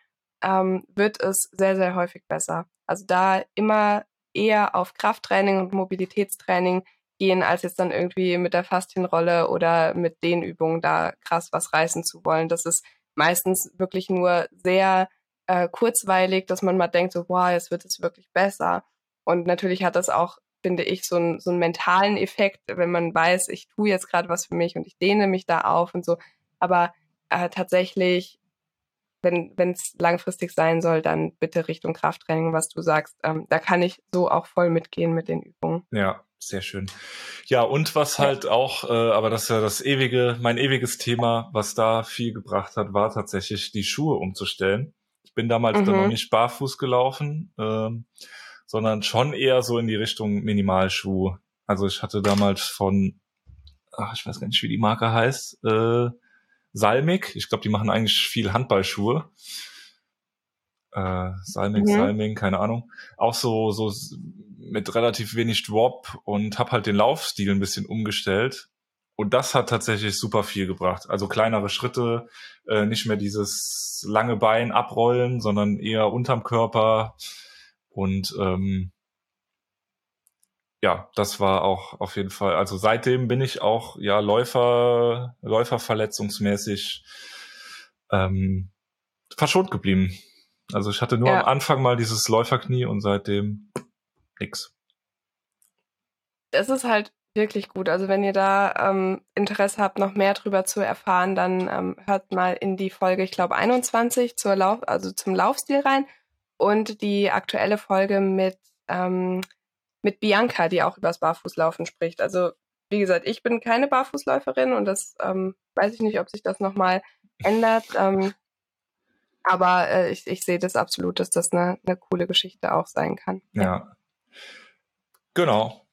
Speaker 2: ähm, wird es sehr, sehr häufig besser. Also da immer eher auf Krafttraining und Mobilitätstraining gehen, als jetzt dann irgendwie mit der Faszienrolle oder mit den Übungen da krass was reißen zu wollen. Das ist meistens wirklich nur sehr äh, kurzweilig, dass man mal denkt, so, wow, jetzt wird es wirklich besser. Und natürlich hat das auch, finde ich, so, ein, so einen mentalen Effekt, wenn man weiß, ich tue jetzt gerade was für mich und ich dehne mich da auf und so. Aber äh, tatsächlich, wenn es langfristig sein soll, dann bitte Richtung Krafttraining, was du sagst. Ähm, da kann ich so auch voll mitgehen mit den Übungen.
Speaker 1: Ja, sehr schön. Ja, und was halt auch, äh, aber das ist ja das ewige, mein ewiges Thema, was da viel gebracht hat, war tatsächlich die Schuhe umzustellen. Ich bin damals
Speaker 2: Mhm.
Speaker 1: dann noch nicht barfuß gelaufen, ähm, sondern schon eher so in die Richtung Minimalschuh. Also ich hatte damals von, ach, ich weiß gar nicht, wie die Marke heißt, äh, Salmik. Ich glaube, die machen eigentlich viel Handballschuhe. Äh, Salmik,
Speaker 2: Mhm.
Speaker 1: Salming, keine Ahnung. Auch so, so mit relativ wenig Drop und habe halt den Laufstil ein bisschen umgestellt. Und das hat tatsächlich super viel gebracht. Also kleinere Schritte, äh, nicht mehr dieses lange Bein abrollen, sondern eher unterm Körper. Und ähm, ja, das war auch auf jeden Fall. Also seitdem bin ich auch ja Läufer, Läuferverletzungsmäßig ähm, verschont geblieben. Also ich hatte nur
Speaker 2: Ja.
Speaker 1: am Anfang mal dieses Läuferknie und seitdem nix.
Speaker 2: Das ist halt wirklich gut. Also wenn ihr da ähm, Interesse habt, noch mehr drüber zu erfahren, dann ähm, hört mal in die Folge, ich glaube 21 zur Lauf, also zum Laufstil rein und die aktuelle Folge mit ähm, mit Bianca, die auch übers Barfußlaufen spricht. Also wie gesagt, ich bin keine Barfußläuferin und das ähm, weiß ich nicht, ob sich das nochmal ändert. Ähm, aber äh, ich, ich sehe das absolut, dass das eine, eine coole Geschichte auch sein kann.
Speaker 1: Ja. Genau.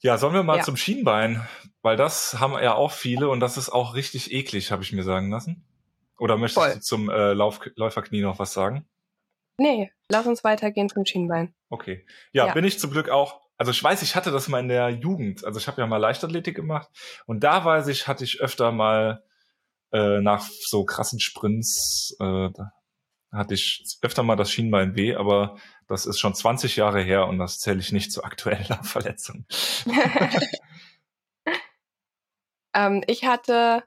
Speaker 1: Ja, sollen wir mal
Speaker 2: Ja.
Speaker 1: zum Schienbein, weil das haben ja auch viele und das ist auch richtig eklig, habe ich mir sagen lassen. Oder möchtest
Speaker 2: Voll.
Speaker 1: du zum äh, Lauf Läuferknie noch was sagen?
Speaker 2: Nee, lass uns weitergehen zum Schienbein.
Speaker 1: Okay. Ja,
Speaker 2: Ja.
Speaker 1: bin ich zum Glück auch. Also ich weiß, ich hatte das mal in der Jugend. Also ich habe ja mal Leichtathletik gemacht und da weiß ich, hatte ich öfter mal äh, nach so krassen Sprints, äh, da hatte ich öfter mal das Schienbein weh, aber das ist schon 20 Jahre her und das zähle ich nicht zu aktueller Verletzung.
Speaker 2: ähm, ich hatte,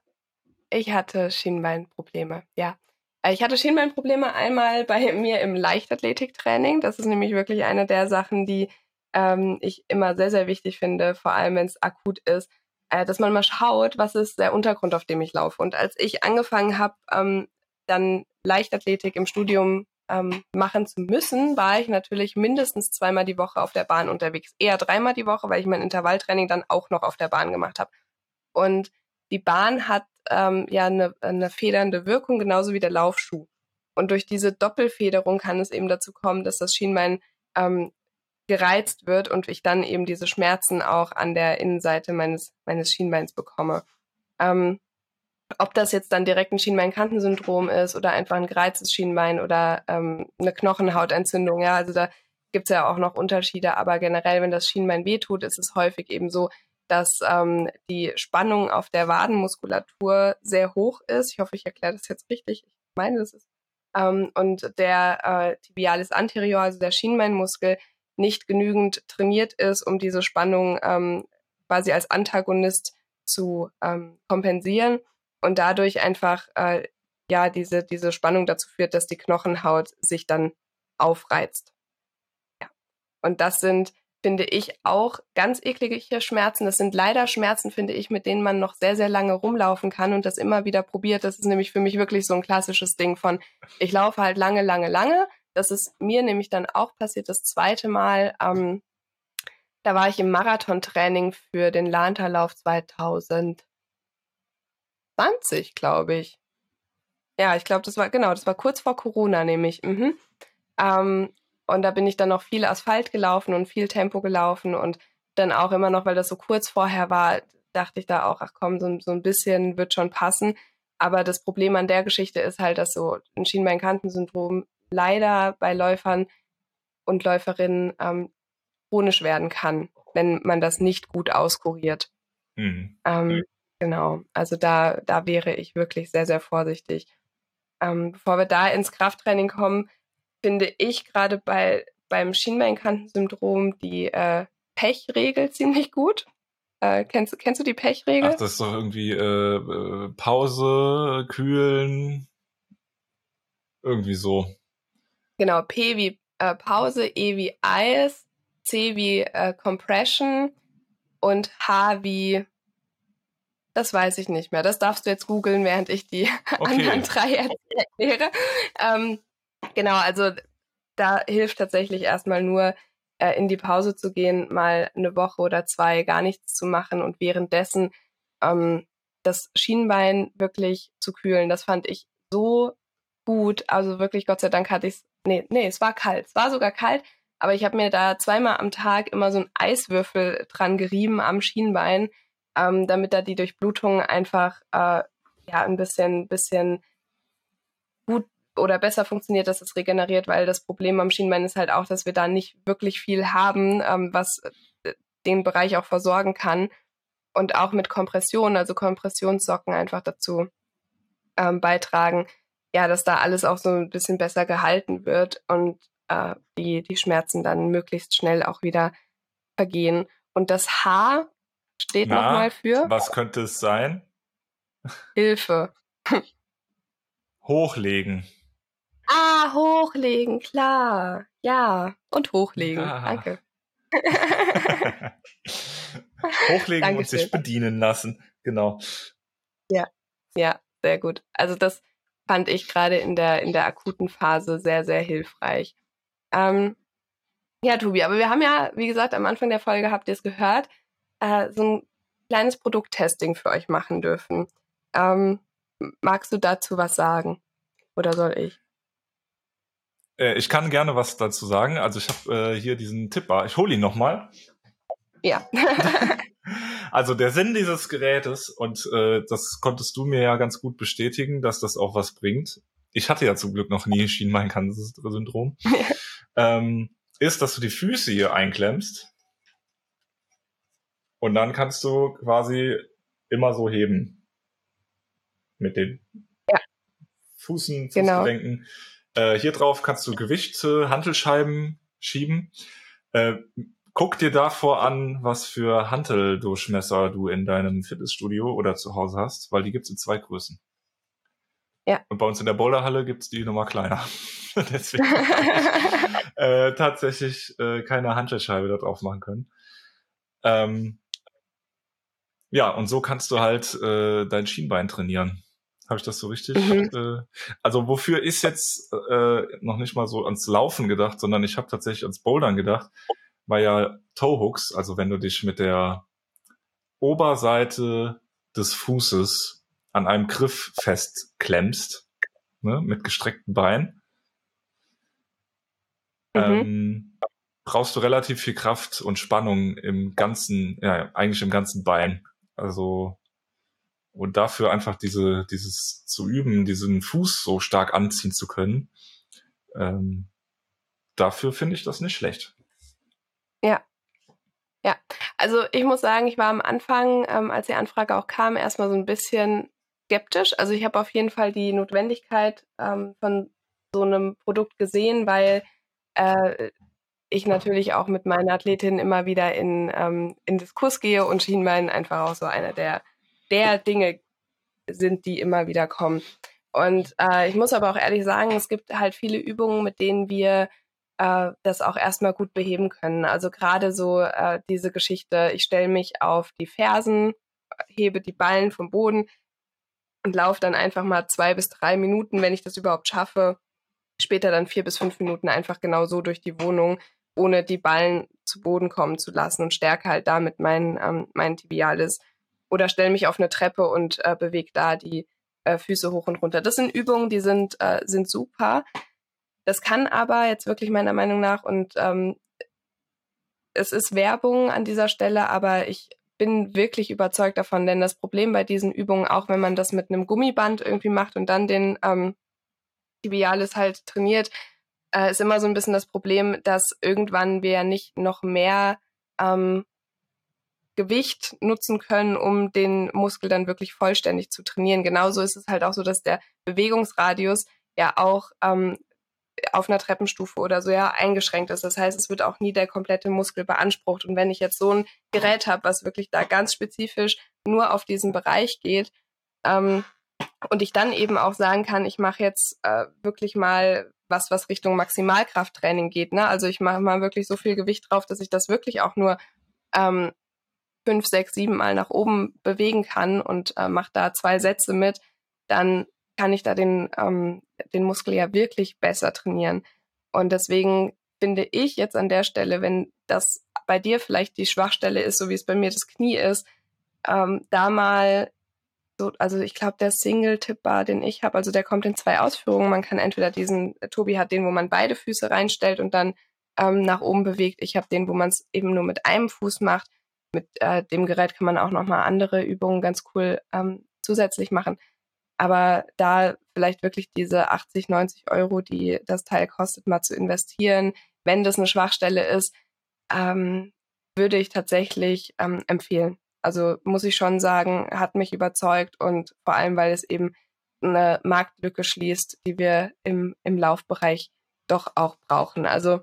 Speaker 2: ich hatte Schienbeinprobleme, ja. Äh, ich hatte Schienbeinprobleme einmal bei mir im Leichtathletiktraining. Das ist nämlich wirklich eine der Sachen, die ähm, ich immer sehr, sehr wichtig finde, vor allem wenn es akut ist, äh, dass man mal schaut, was ist der Untergrund, auf dem ich laufe. Und als ich angefangen habe, ähm, dann Leichtathletik im Studium ähm, machen zu müssen, war ich natürlich mindestens zweimal die Woche auf der Bahn unterwegs. Eher dreimal die Woche, weil ich mein Intervalltraining dann auch noch auf der Bahn gemacht habe. Und die Bahn hat ähm, ja eine, eine federnde Wirkung, genauso wie der Laufschuh. Und durch diese Doppelfederung kann es eben dazu kommen, dass das Schienbein ähm, gereizt wird und ich dann eben diese Schmerzen auch an der Innenseite meines, meines Schienbeins bekomme. Ähm, ob das jetzt dann direkt ein Schienbeinkantensyndrom ist oder einfach ein gereiztes Schienbein oder ähm, eine Knochenhautentzündung, ja, also da gibt es ja auch noch Unterschiede, aber generell, wenn das Schienbein wehtut, ist es häufig eben so, dass ähm, die Spannung auf der Wadenmuskulatur sehr hoch ist. Ich hoffe, ich erkläre das jetzt richtig. Ich meine, das ist. Ähm, und der äh, Tibialis anterior, also der Schienbeinmuskel, nicht genügend trainiert ist, um diese Spannung ähm, quasi als Antagonist zu ähm, kompensieren und dadurch einfach äh, ja diese diese Spannung dazu führt, dass die Knochenhaut sich dann aufreizt. Ja. Und das sind finde ich auch ganz eklige Schmerzen. Das sind leider Schmerzen, finde ich, mit denen man noch sehr, sehr lange rumlaufen kann und das immer wieder probiert. Das ist nämlich für mich wirklich so ein klassisches Ding von, ich laufe halt lange, lange, lange. Das ist mir nämlich dann auch passiert das zweite Mal. Ähm, da war ich im Marathontraining für den Lanterlauf 2020, glaube ich. Ja, ich glaube, das war, genau, das war kurz vor Corona nämlich. Mhm. Ähm, und da bin ich dann noch viel Asphalt gelaufen und viel Tempo gelaufen und dann auch immer noch, weil das so kurz vorher war, dachte ich da auch, ach komm, so, so ein bisschen wird schon passen. Aber das Problem an der Geschichte ist halt, dass so ein Schienbeinkantensyndrom leider bei Läufern und Läuferinnen ähm, chronisch werden kann, wenn man das nicht gut auskuriert. Mhm. Ähm, genau, also da, da wäre ich wirklich sehr, sehr vorsichtig. Ähm, bevor wir da ins Krafttraining kommen, finde ich gerade bei beim Schienbeinkantensyndrom die äh, Pechregel ziemlich gut. Äh, kennst, kennst du die Pechregel?
Speaker 1: Ach, das ist doch irgendwie äh, äh, Pause, kühlen, irgendwie so.
Speaker 2: Genau, P wie äh, Pause, E wie Eis, C wie äh, Compression und H wie das weiß ich nicht mehr. Das darfst du jetzt googeln, während ich die okay. anderen drei erkläre. Ähm, Genau, also da hilft tatsächlich erstmal nur, äh, in die Pause zu gehen, mal eine Woche oder zwei gar nichts zu machen und währenddessen ähm, das Schienbein wirklich zu kühlen. Das fand ich so gut. Also wirklich, Gott sei Dank hatte ich es. Nee, nee, es war kalt. Es war sogar kalt, aber ich habe mir da zweimal am Tag immer so einen Eiswürfel dran gerieben am Schienbein, ähm, damit da die Durchblutung einfach äh, ja ein bisschen, bisschen gut oder besser funktioniert, dass es regeneriert, weil das Problem am Schienbein ist halt auch, dass wir da nicht wirklich viel haben, ähm, was äh, den Bereich auch versorgen kann. Und auch mit Kompression, also Kompressionssocken einfach dazu ähm, beitragen, ja, dass da alles auch so ein bisschen besser gehalten wird und äh, die, die Schmerzen dann möglichst schnell auch wieder vergehen. Und das H steht nochmal für.
Speaker 1: Was könnte es sein?
Speaker 2: Hilfe.
Speaker 1: Hochlegen.
Speaker 2: Ah, hochlegen, klar. Ja, und hochlegen. Ah. Danke.
Speaker 1: hochlegen Dankeschön. und sich bedienen lassen. Genau.
Speaker 2: Ja, ja, sehr gut. Also das fand ich gerade in der, in der akuten Phase sehr, sehr hilfreich. Ähm, ja, Tobi, aber wir haben ja, wie gesagt, am Anfang der Folge habt ihr es gehört, äh, so ein kleines Produkttesting für euch machen dürfen. Ähm, magst du dazu was sagen? Oder soll ich?
Speaker 1: Äh, ich kann gerne was dazu sagen. Also ich habe äh, hier diesen Tipper. Ich hole ihn nochmal.
Speaker 2: Ja.
Speaker 1: also der Sinn dieses Gerätes, und äh, das konntest du mir ja ganz gut bestätigen, dass das auch was bringt. Ich hatte ja zum Glück noch nie Schienbeinkanten-Syndrom. ähm, ist, dass du die Füße hier einklemmst. Und dann kannst du quasi immer so heben. Mit den ja. Fußen, Fußgelenken. Genau. Äh, hier drauf kannst du Gewichte, Hantelscheiben schieben. Äh, guck dir davor an, was für Hanteldurchmesser du in deinem Fitnessstudio oder zu Hause hast, weil die gibt's in zwei Größen. Ja. Und bei uns in der Boulderhalle gibt's die Nummer kleiner. Deswegen ich, äh, tatsächlich äh, keine Handschellscheibe da drauf machen können. Ähm, ja, und so kannst du halt äh, dein Schienbein trainieren. Habe ich das so richtig? Mhm. Äh, also wofür ist jetzt äh, noch nicht mal so ans Laufen gedacht, sondern ich habe tatsächlich ans Bouldern gedacht, weil ja Toehooks, also wenn du dich mit der Oberseite des Fußes an einem Griff festklemmst, ne, mit gestreckten Beinen, mhm. ähm, brauchst du relativ viel Kraft und Spannung im ganzen, ja, eigentlich im ganzen Bein. Also und dafür einfach diese, dieses zu üben, diesen Fuß so stark anziehen zu können, ähm, dafür finde ich das nicht schlecht.
Speaker 2: Ja. Ja, also ich muss sagen, ich war am Anfang, ähm, als die Anfrage auch kam, erstmal so ein bisschen skeptisch. Also ich habe auf jeden Fall die Notwendigkeit ähm, von so einem Produkt gesehen, weil äh, ich natürlich auch mit meinen Athletinnen immer wieder in, ähm, in Diskurs gehe und Schienbein einfach auch so einer der der Dinge sind, die immer wieder kommen. Und äh, ich muss aber auch ehrlich sagen, es gibt halt viele Übungen, mit denen wir äh, das auch erstmal gut beheben können. Also gerade so äh, diese Geschichte, ich stelle mich auf die Fersen, hebe die Ballen vom Boden und laufe dann einfach mal zwei bis drei Minuten, wenn ich das überhaupt schaffe. Später dann vier bis fünf Minuten einfach genau so durch die Wohnung, ohne die Ballen zu Boden kommen zu lassen und stärke halt damit mein, ähm, mein Tibialis oder stelle mich auf eine Treppe und äh, bewege da die äh, Füße hoch und runter. Das sind Übungen, die sind, äh, sind super. Das kann aber jetzt wirklich meiner Meinung nach und ähm, es ist Werbung an dieser Stelle, aber ich bin wirklich überzeugt davon, denn das Problem bei diesen Übungen, auch wenn man das mit einem Gummiband irgendwie macht und dann den ähm, Tibialis halt trainiert, äh, ist immer so ein bisschen das Problem, dass irgendwann wir ja nicht noch mehr ähm, Gewicht nutzen können, um den Muskel dann wirklich vollständig zu trainieren. Genauso ist es halt auch so, dass der Bewegungsradius ja auch ähm, auf einer Treppenstufe oder so ja eingeschränkt ist. Das heißt, es wird auch nie der komplette Muskel beansprucht. Und wenn ich jetzt so ein Gerät habe, was wirklich da ganz spezifisch nur auf diesen Bereich geht, ähm, und ich dann eben auch sagen kann, ich mache jetzt äh, wirklich mal was, was Richtung Maximalkrafttraining geht. Ne? Also ich mache mal wirklich so viel Gewicht drauf, dass ich das wirklich auch nur ähm, fünf, sechs, sieben Mal nach oben bewegen kann und äh, mache da zwei Sätze mit, dann kann ich da den, ähm, den Muskel ja wirklich besser trainieren. Und deswegen finde ich jetzt an der Stelle, wenn das bei dir vielleicht die Schwachstelle ist, so wie es bei mir das Knie ist, ähm, da mal so, also ich glaube, der Single-Tipp-Bar, den ich habe, also der kommt in zwei Ausführungen. Man kann entweder diesen, Tobi hat den, wo man beide Füße reinstellt und dann ähm, nach oben bewegt. Ich habe den, wo man es eben nur mit einem Fuß macht mit äh, dem Gerät kann man auch nochmal andere Übungen ganz cool ähm, zusätzlich machen. Aber da vielleicht wirklich diese 80, 90 Euro, die das Teil kostet, mal zu investieren, wenn das eine Schwachstelle ist, ähm, würde ich tatsächlich ähm, empfehlen. Also muss ich schon sagen, hat mich überzeugt und vor allem, weil es eben eine Marktlücke schließt, die wir im, im Laufbereich doch auch brauchen. Also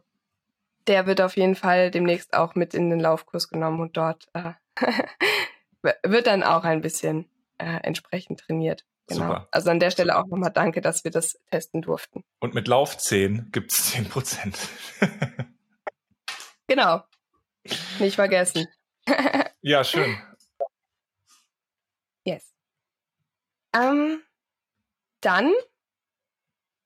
Speaker 2: der wird auf jeden Fall demnächst auch mit in den Laufkurs genommen und dort äh, wird dann auch ein bisschen äh, entsprechend trainiert. Genau. Super. Also an der Stelle auch nochmal danke, dass wir das testen durften.
Speaker 1: Und mit Lauf 10 gibt es 10 Prozent.
Speaker 2: genau. Nicht vergessen.
Speaker 1: ja, schön.
Speaker 2: Yes. Ähm, dann,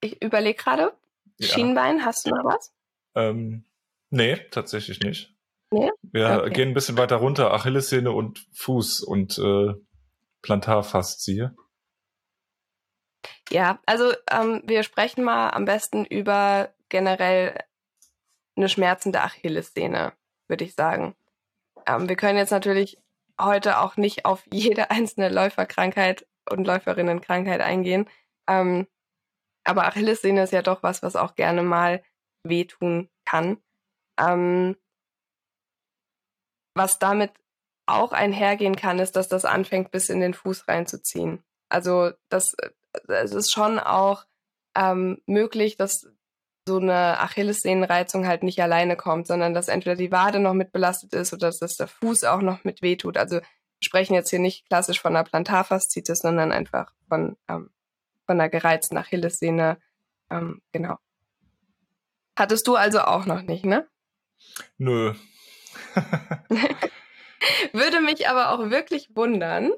Speaker 2: ich überlege gerade, ja. Schienbein, hast du noch was?
Speaker 1: Ähm, Nee, tatsächlich nicht. Nee? Wir okay. gehen ein bisschen weiter runter. Achillessehne und Fuß und äh, Plantarfaszie.
Speaker 2: Ja, also ähm, wir sprechen mal am besten über generell eine schmerzende Achillessehne, würde ich sagen. Ähm, wir können jetzt natürlich heute auch nicht auf jede einzelne Läuferkrankheit und Läuferinnenkrankheit eingehen. Ähm, aber Achillessehne ist ja doch was, was auch gerne mal wehtun kann. Ähm, was damit auch einhergehen kann, ist, dass das anfängt, bis in den Fuß reinzuziehen. Also das, es ist schon auch ähm, möglich, dass so eine Achillessehnenreizung halt nicht alleine kommt, sondern dass entweder die Wade noch mit belastet ist oder dass der Fuß auch noch mit wehtut. Also wir sprechen jetzt hier nicht klassisch von einer Plantarfaszitis, sondern einfach von, ähm, von der gereizten Achillessehne. Ähm, genau. Hattest du also auch noch nicht, ne?
Speaker 1: Nö.
Speaker 2: Würde mich aber auch wirklich wundern,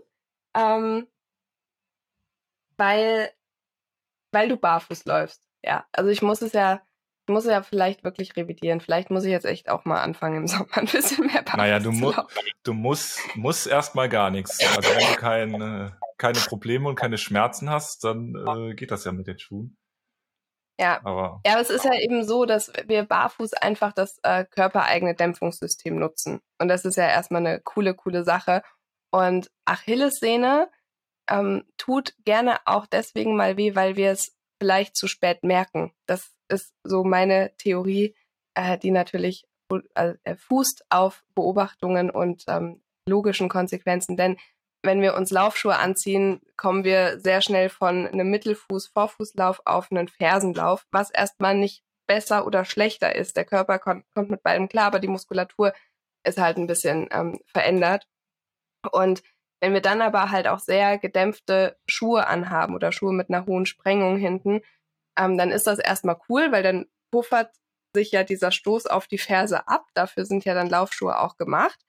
Speaker 2: ähm, weil, weil du barfuß läufst. Ja, also ich muss es ja, ich muss ja vielleicht wirklich revidieren. Vielleicht muss ich jetzt echt auch mal anfangen im Sommer ein bisschen mehr
Speaker 1: barfuß Naja, du, mu du musst, musst erstmal gar nichts. Also wenn du kein, keine Probleme und keine Schmerzen hast, dann äh, geht das ja mit den Schuhen.
Speaker 2: Ja. Aber, ja, aber es ist ja eben so, dass wir barfuß einfach das äh, körpereigene Dämpfungssystem nutzen. Und das ist ja erstmal eine coole, coole Sache. Und Achillessehne ähm, tut gerne auch deswegen mal weh, weil wir es vielleicht zu spät merken. Das ist so meine Theorie, äh, die natürlich äh, fußt auf Beobachtungen und ähm, logischen Konsequenzen. Denn wenn wir uns Laufschuhe anziehen, kommen wir sehr schnell von einem Mittelfuß-Vorfußlauf auf einen Fersenlauf, was erstmal nicht besser oder schlechter ist. Der Körper kommt, mit beidem klar, aber die Muskulatur ist halt ein bisschen ähm, verändert. Und wenn wir dann aber halt auch sehr gedämpfte Schuhe anhaben oder Schuhe mit einer hohen Sprengung hinten, ähm, dann ist das erstmal cool, weil dann puffert sich ja dieser Stoß auf die Ferse ab. Dafür sind ja dann Laufschuhe auch gemacht.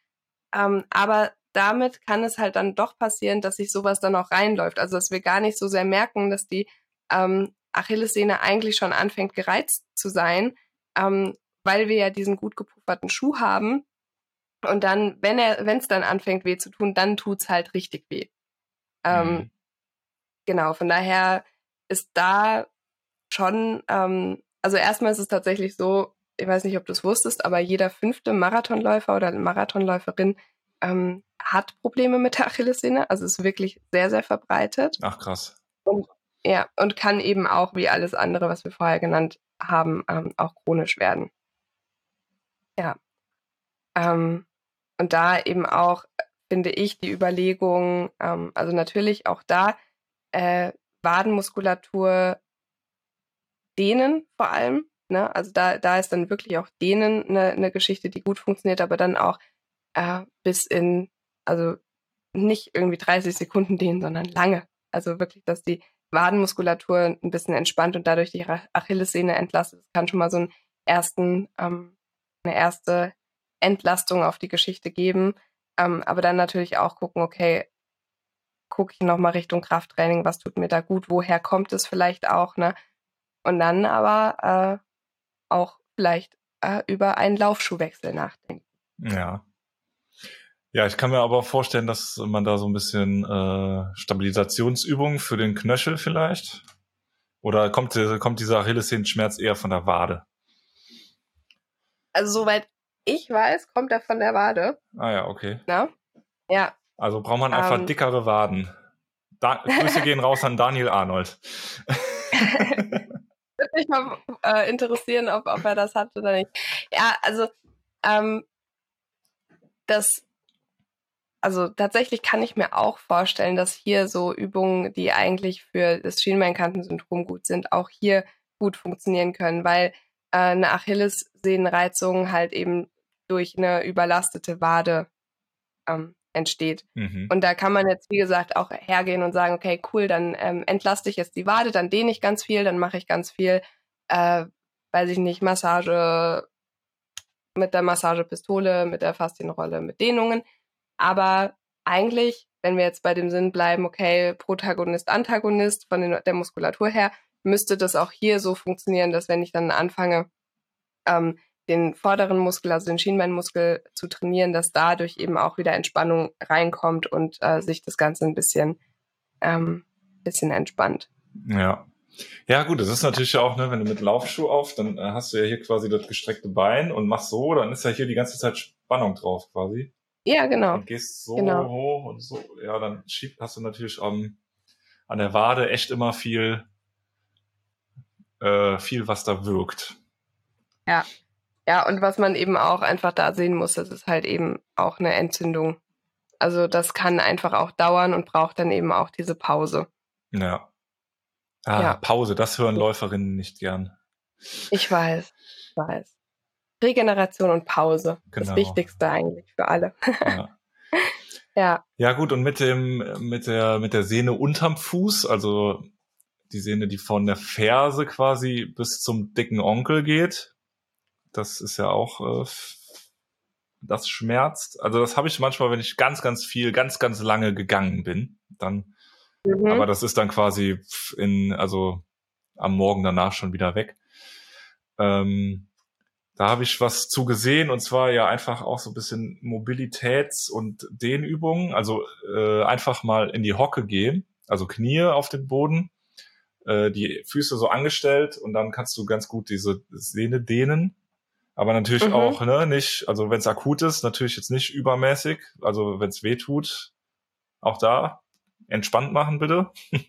Speaker 2: Ähm, aber damit kann es halt dann doch passieren, dass sich sowas dann auch reinläuft. Also dass wir gar nicht so sehr merken, dass die ähm, Achillessehne eigentlich schon anfängt gereizt zu sein, ähm, weil wir ja diesen gut gepufferten Schuh haben. Und dann, wenn er, wenn es dann anfängt weh zu tun, dann tut's halt richtig weh. Ähm, mhm. Genau, von daher ist da schon, ähm, also erstmal ist es tatsächlich so, ich weiß nicht, ob du es wusstest, aber jeder fünfte Marathonläufer oder Marathonläuferin ähm, hat Probleme mit der Achillessehne, also ist wirklich sehr, sehr verbreitet.
Speaker 1: Ach krass.
Speaker 2: Und, ja, und kann eben auch, wie alles andere, was wir vorher genannt haben, ähm, auch chronisch werden. Ja. Ähm, und da eben auch, finde ich, die Überlegung, ähm, also natürlich auch da, äh, Wadenmuskulatur dehnen vor allem. Ne? Also da, da ist dann wirklich auch dehnen eine, eine Geschichte, die gut funktioniert, aber dann auch äh, bis in, also nicht irgendwie 30 Sekunden dehnen, sondern lange. Also wirklich, dass die Wadenmuskulatur ein bisschen entspannt und dadurch die Achillessehne entlastet. Das kann schon mal so einen ersten, ähm, eine erste Entlastung auf die Geschichte geben. Ähm, aber dann natürlich auch gucken, okay, gucke ich nochmal Richtung Krafttraining, was tut mir da gut, woher kommt es vielleicht auch, ne? Und dann aber äh, auch vielleicht äh, über einen Laufschuhwechsel nachdenken.
Speaker 1: Ja. Ja, ich kann mir aber vorstellen, dass man da so ein bisschen äh, Stabilisationsübungen für den Knöchel vielleicht. Oder kommt, kommt dieser Achillessehenschmerz eher von der Wade?
Speaker 2: Also soweit ich weiß, kommt er von der Wade.
Speaker 1: Ah ja, okay.
Speaker 2: Na? Ja.
Speaker 1: Also braucht man einfach ähm. dickere Waden. Da, Grüße gehen raus an Daniel Arnold.
Speaker 2: Würde mich mal äh, interessieren, ob, ob er das hat oder nicht. Ja, also ähm, das also tatsächlich kann ich mir auch vorstellen, dass hier so Übungen, die eigentlich für das Schienbeinkantensyndrom gut sind, auch hier gut funktionieren können, weil äh, eine Achillessehnenreizung halt eben durch eine überlastete Wade ähm, entsteht. Mhm. Und da kann man jetzt, wie gesagt, auch hergehen und sagen, okay, cool, dann ähm, entlaste ich jetzt die Wade, dann dehne ich ganz viel, dann mache ich ganz viel, äh, weiß ich nicht, Massage mit der Massagepistole, mit der Faszienrolle, mit Dehnungen. Aber eigentlich, wenn wir jetzt bei dem Sinn bleiben, okay, Protagonist, Antagonist von den, der Muskulatur her, müsste das auch hier so funktionieren, dass wenn ich dann anfange, ähm, den vorderen Muskel, also den Schienbeinmuskel zu trainieren, dass dadurch eben auch wieder Entspannung reinkommt und äh, sich das Ganze ein bisschen, ähm, bisschen entspannt.
Speaker 1: Ja. Ja, gut, das ist natürlich auch, ne, wenn du mit Laufschuh auf, dann äh, hast du ja hier quasi das gestreckte Bein und machst so, dann ist ja hier die ganze Zeit Spannung drauf quasi.
Speaker 2: Ja, genau.
Speaker 1: Und gehst so genau. hoch und so, ja, dann schieb, hast du natürlich um, an der Wade echt immer viel, äh, viel, was da wirkt.
Speaker 2: Ja. Ja, und was man eben auch einfach da sehen muss, das ist halt eben auch eine Entzündung. Also das kann einfach auch dauern und braucht dann eben auch diese Pause.
Speaker 1: Ja. Ah, ja. Pause, das hören Läuferinnen nicht gern.
Speaker 2: Ich weiß, ich weiß. Regeneration und Pause. Genau. Das Wichtigste eigentlich für alle.
Speaker 1: Ja. ja. Ja, gut, und mit dem, mit der, mit der Sehne unterm Fuß, also die Sehne, die von der Ferse quasi bis zum dicken Onkel geht. Das ist ja auch, äh, das schmerzt. Also das habe ich manchmal, wenn ich ganz, ganz viel, ganz, ganz lange gegangen bin. Dann, mhm. aber das ist dann quasi in, also am Morgen danach schon wieder weg. Ähm, da habe ich was zu gesehen und zwar ja einfach auch so ein bisschen Mobilitäts- und Dehnübungen. Also äh, einfach mal in die Hocke gehen, also Knie auf den Boden, äh, die Füße so angestellt und dann kannst du ganz gut diese Sehne dehnen. Aber natürlich mhm. auch, ne, nicht, also wenn es akut ist, natürlich jetzt nicht übermäßig. Also wenn es weh tut, auch da entspannt machen bitte.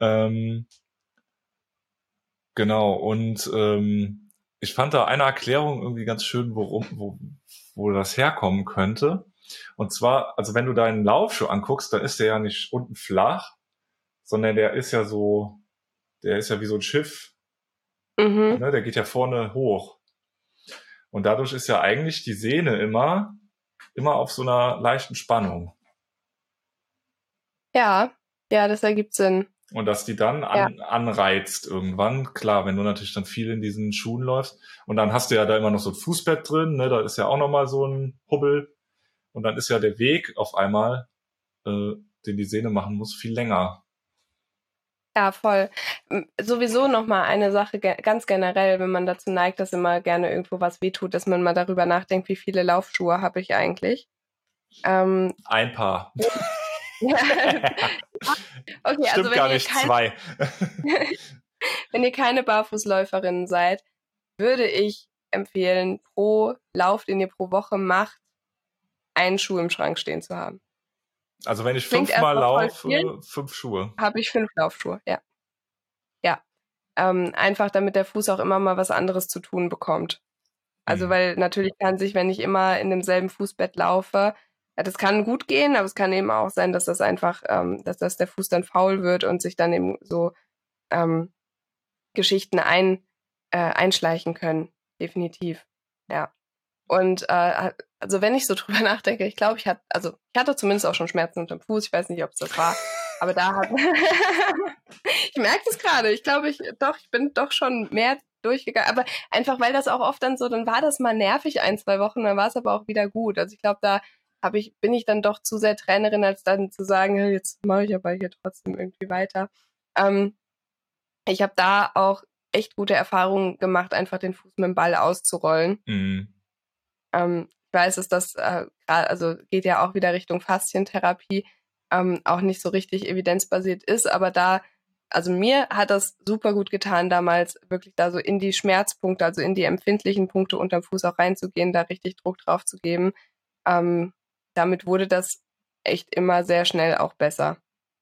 Speaker 1: ähm, genau, und ähm, ich fand da eine Erklärung irgendwie ganz schön, worum, wo, wo das herkommen könnte. Und zwar, also wenn du deinen Laufschuh anguckst, dann ist der ja nicht unten flach, sondern der ist ja so, der ist ja wie so ein Schiff. Mhm. Ne, der geht ja vorne hoch. Und dadurch ist ja eigentlich die Sehne immer, immer auf so einer leichten Spannung.
Speaker 2: Ja, ja, das ergibt Sinn.
Speaker 1: Und dass die dann an, ja. anreizt irgendwann. Klar, wenn du natürlich dann viel in diesen Schuhen läufst. Und dann hast du ja da immer noch so ein Fußbett drin, ne? da ist ja auch nochmal so ein Hubbel. Und dann ist ja der Weg auf einmal, äh, den die Sehne machen muss, viel länger.
Speaker 2: Ja, voll. Sowieso nochmal eine Sache ganz generell, wenn man dazu neigt, dass immer gerne irgendwo was wehtut, dass man mal darüber nachdenkt, wie viele Laufschuhe habe ich eigentlich.
Speaker 1: Ähm, ein paar. okay, also Stimmt also gar nicht, kein, zwei.
Speaker 2: wenn ihr keine Barfußläuferin seid, würde ich empfehlen, pro Lauf, den ihr pro Woche macht, einen Schuh im Schrank stehen zu haben.
Speaker 1: Also wenn ich fünfmal laufe, fünf Schuhe.
Speaker 2: Habe ich fünf Laufschuhe, ja. Ja. Ähm, einfach damit der Fuß auch immer mal was anderes zu tun bekommt. Also mhm. weil natürlich kann sich, wenn ich immer in demselben Fußbett laufe, ja, das kann gut gehen, aber es kann eben auch sein, dass das einfach, ähm, dass das der Fuß dann faul wird und sich dann eben so ähm, Geschichten ein, äh, einschleichen können. Definitiv. Ja. Und äh, also wenn ich so drüber nachdenke, ich glaube, ich hatte, also ich hatte zumindest auch schon Schmerzen unter dem Fuß. Ich weiß nicht, ob es das war, aber da hat ich merke das gerade. Ich glaube, ich doch, ich bin doch schon mehr durchgegangen. Aber einfach, weil das auch oft dann so, dann war das mal nervig ein, zwei Wochen, dann war es aber auch wieder gut. Also ich glaube, da habe ich, bin ich dann doch zu sehr Trainerin, als dann zu sagen, jetzt mache ich aber hier trotzdem irgendwie weiter. Ähm, ich habe da auch echt gute Erfahrungen gemacht, einfach den Fuß mit dem Ball auszurollen. Mhm. Ähm, ich weiß, dass das äh, gerade, also geht ja auch wieder Richtung Faszientherapie, ähm, auch nicht so richtig evidenzbasiert ist, aber da, also mir hat das super gut getan, damals wirklich da so in die Schmerzpunkte, also in die empfindlichen Punkte unterm Fuß auch reinzugehen, da richtig Druck drauf zu geben. Ähm, damit wurde das echt immer sehr schnell auch besser.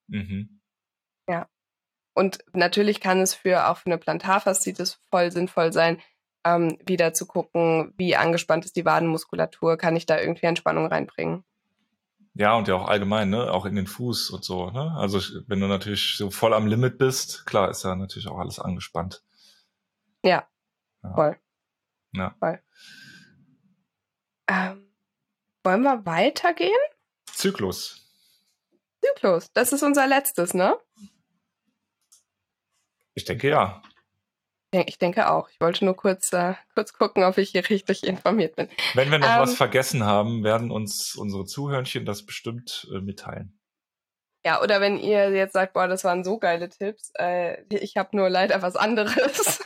Speaker 2: Mhm. Ja. Und natürlich kann es für auch für eine Plantarfaszitis voll sinnvoll sein, ähm, wieder zu gucken, wie angespannt ist die Wadenmuskulatur, kann ich da irgendwie Entspannung reinbringen.
Speaker 1: Ja, und ja auch allgemein, ne? Auch in den Fuß und so, ne? Also wenn du natürlich so voll am Limit bist, klar ist ja natürlich auch alles angespannt.
Speaker 2: Ja. ja. Voll. Ja. Voll. Ähm, wollen wir weitergehen?
Speaker 1: Zyklus.
Speaker 2: Zyklus, das ist unser letztes, ne?
Speaker 1: Ich denke ja.
Speaker 2: Ich denke auch. Ich wollte nur kurz, äh, kurz gucken, ob ich hier richtig informiert bin.
Speaker 1: Wenn wir noch ähm, was vergessen haben, werden uns unsere Zuhörnchen das bestimmt äh, mitteilen.
Speaker 2: Ja, oder wenn ihr jetzt sagt, boah, das waren so geile Tipps, äh, ich habe nur leider was anderes.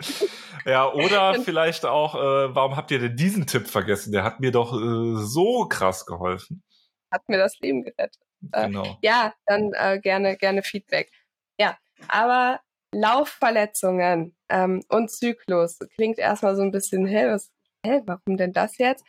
Speaker 1: Ja, oder vielleicht auch, äh, warum habt ihr denn diesen Tipp vergessen? Der hat mir doch äh, so krass geholfen.
Speaker 2: Hat mir das Leben gerettet. Äh, genau. Äh, ja, dann äh, gerne, gerne Feedback. Ja, aber Laufverletzungen ähm, und Zyklus klingt erstmal so ein bisschen, hä, was, hä, warum denn das jetzt?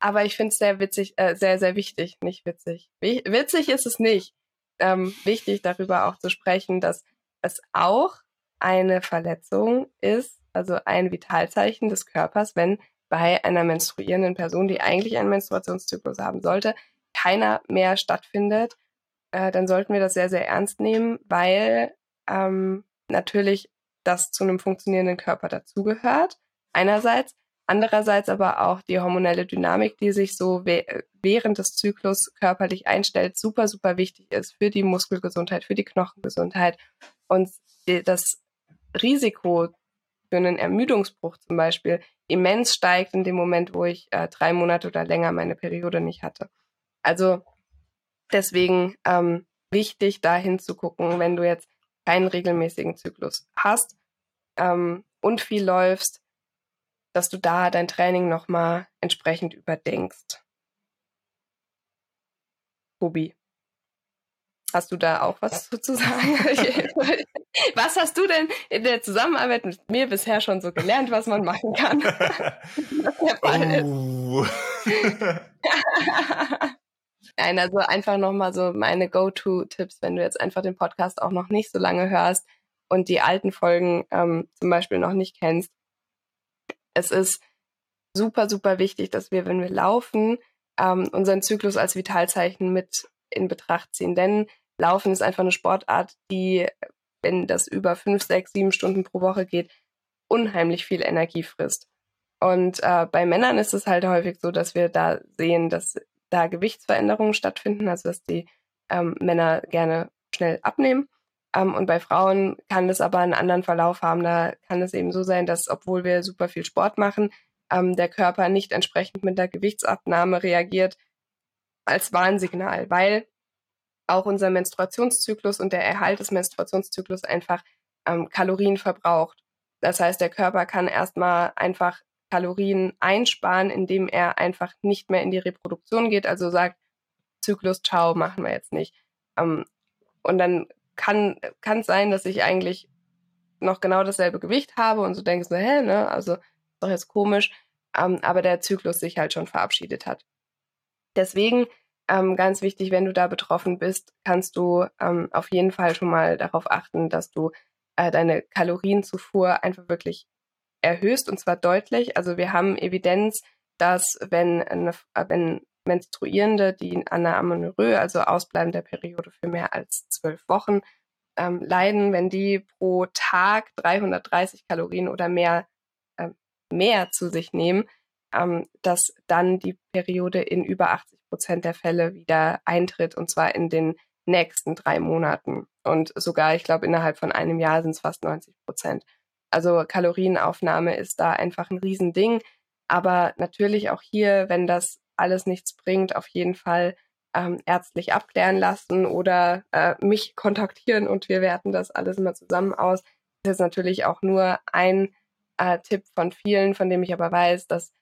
Speaker 2: Aber ich finde es sehr witzig, äh, sehr, sehr wichtig, nicht witzig. Witzig ist es nicht. Ähm, wichtig darüber auch zu sprechen, dass es auch eine Verletzung ist, also ein Vitalzeichen des Körpers, wenn bei einer menstruierenden Person, die eigentlich einen Menstruationszyklus haben sollte, keiner mehr stattfindet, äh, dann sollten wir das sehr, sehr ernst nehmen, weil ähm, natürlich das zu einem funktionierenden Körper dazugehört, einerseits, Andererseits aber auch die hormonelle Dynamik, die sich so während des Zyklus körperlich einstellt, super, super wichtig ist für die Muskelgesundheit, für die Knochengesundheit. Und das Risiko für einen Ermüdungsbruch zum Beispiel immens steigt in dem Moment, wo ich äh, drei Monate oder länger meine Periode nicht hatte. Also deswegen ähm, wichtig, da hinzugucken, wenn du jetzt keinen regelmäßigen Zyklus hast ähm, und viel läufst, dass du da dein Training nochmal entsprechend überdenkst. Tobi, hast du da auch was zu sagen? was hast du denn in der Zusammenarbeit mit mir bisher schon so gelernt, was man machen kann? oh. Nein, also einfach nochmal so meine Go-To-Tipps, wenn du jetzt einfach den Podcast auch noch nicht so lange hörst und die alten Folgen ähm, zum Beispiel noch nicht kennst, es ist super, super wichtig, dass wir, wenn wir laufen, ähm, unseren Zyklus als Vitalzeichen mit in Betracht ziehen. Denn Laufen ist einfach eine Sportart, die, wenn das über fünf, sechs, sieben Stunden pro Woche geht, unheimlich viel Energie frisst. Und äh, bei Männern ist es halt häufig so, dass wir da sehen, dass da Gewichtsveränderungen stattfinden, also dass die ähm, Männer gerne schnell abnehmen ähm, und bei Frauen kann das aber einen anderen Verlauf haben. Da kann es eben so sein, dass obwohl wir super viel Sport machen, ähm, der Körper nicht entsprechend mit der Gewichtsabnahme reagiert als Warnsignal, weil auch unser Menstruationszyklus und der Erhalt des Menstruationszyklus einfach ähm, Kalorien verbraucht. Das heißt, der Körper kann erstmal einfach Kalorien einsparen, indem er einfach nicht mehr in die Reproduktion geht, also sagt, Zyklus, ciao, machen wir jetzt nicht. Ähm, und dann kann es sein, dass ich eigentlich noch genau dasselbe Gewicht habe und so denke so, hä, ne, also ist doch jetzt komisch, ähm, aber der Zyklus sich halt schon verabschiedet hat. Deswegen ähm, ganz wichtig, wenn du da betroffen bist, kannst du ähm, auf jeden Fall schon mal darauf achten, dass du äh, deine Kalorienzufuhr einfach wirklich erhöhst und zwar deutlich. Also wir haben Evidenz, dass wenn, eine, äh, wenn Menstruierende, die an einer Amenorrhoe, also Ausbleiben der Periode für mehr als zwölf Wochen, ähm, leiden, wenn die pro Tag 330 Kalorien oder mehr, äh, mehr zu sich nehmen, ähm, dass dann die Periode in über 80 Prozent der Fälle wieder eintritt und zwar in den nächsten drei Monaten. Und sogar, ich glaube, innerhalb von einem Jahr sind es fast 90 Prozent. Also Kalorienaufnahme ist da einfach ein Riesending. Aber natürlich auch hier, wenn das alles nichts bringt, auf jeden Fall ähm, ärztlich abklären lassen oder äh, mich kontaktieren und wir werten das alles immer zusammen aus. Das ist natürlich auch nur ein äh, Tipp von vielen, von dem ich aber weiß, dass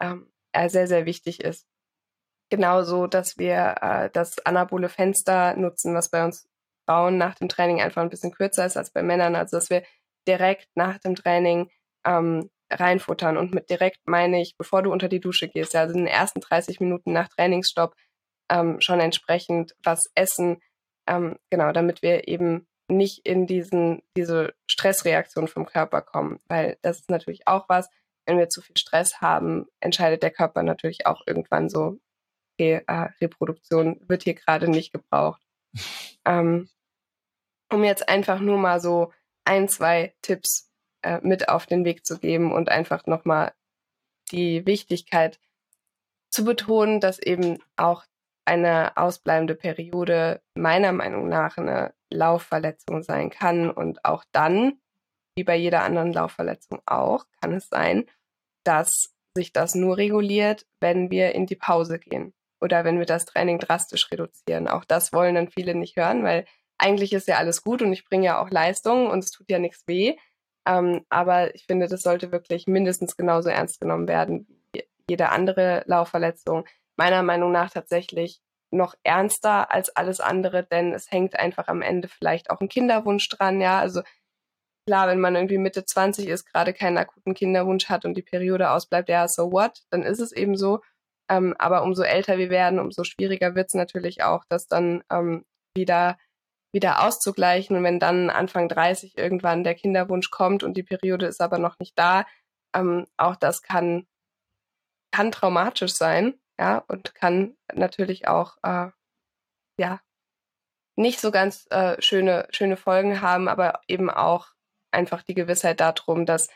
Speaker 2: ähm, er sehr, sehr wichtig ist. Genauso, dass wir äh, das anabole Fenster nutzen, was bei uns Frauen nach dem Training einfach ein bisschen kürzer ist als bei Männern. Also dass wir direkt nach dem Training ähm, reinfuttern. Und mit direkt meine ich, bevor du unter die Dusche gehst, also in den ersten 30 Minuten nach Trainingsstopp ähm, schon entsprechend was essen, ähm, genau, damit wir eben nicht in diesen, diese Stressreaktion vom Körper kommen, weil das ist natürlich auch was, wenn wir zu viel Stress haben, entscheidet der Körper natürlich auch irgendwann so, okay, äh, Reproduktion wird hier gerade nicht gebraucht. ähm, um jetzt einfach nur mal so ein, zwei Tipps äh, mit auf den Weg zu geben und einfach nochmal die Wichtigkeit zu betonen, dass eben auch eine ausbleibende Periode meiner Meinung nach eine Laufverletzung sein kann. Und auch dann, wie bei jeder anderen Laufverletzung auch, kann es sein, dass sich das nur reguliert, wenn wir in die Pause gehen oder wenn wir das Training drastisch reduzieren. Auch das wollen dann viele nicht hören, weil eigentlich ist ja alles gut und ich bringe ja auch Leistung und es tut ja nichts weh. Ähm, aber ich finde, das sollte wirklich mindestens genauso ernst genommen werden wie jede andere Laufverletzung. Meiner Meinung nach tatsächlich noch ernster als alles andere, denn es hängt einfach am Ende vielleicht auch ein Kinderwunsch dran, ja. Also klar, wenn man irgendwie Mitte 20 ist, gerade keinen akuten Kinderwunsch hat und die Periode ausbleibt, ja, so what, dann ist es eben so. Ähm, aber umso älter wir werden, umso schwieriger wird es natürlich auch, das dann ähm, wieder wieder auszugleichen. Und wenn dann Anfang 30 irgendwann der Kinderwunsch kommt und die Periode ist aber noch nicht da, ähm, auch das kann, kann traumatisch sein, ja, und kann natürlich auch, äh, ja, nicht so ganz äh, schöne, schöne Folgen haben, aber eben auch einfach die Gewissheit darum, dass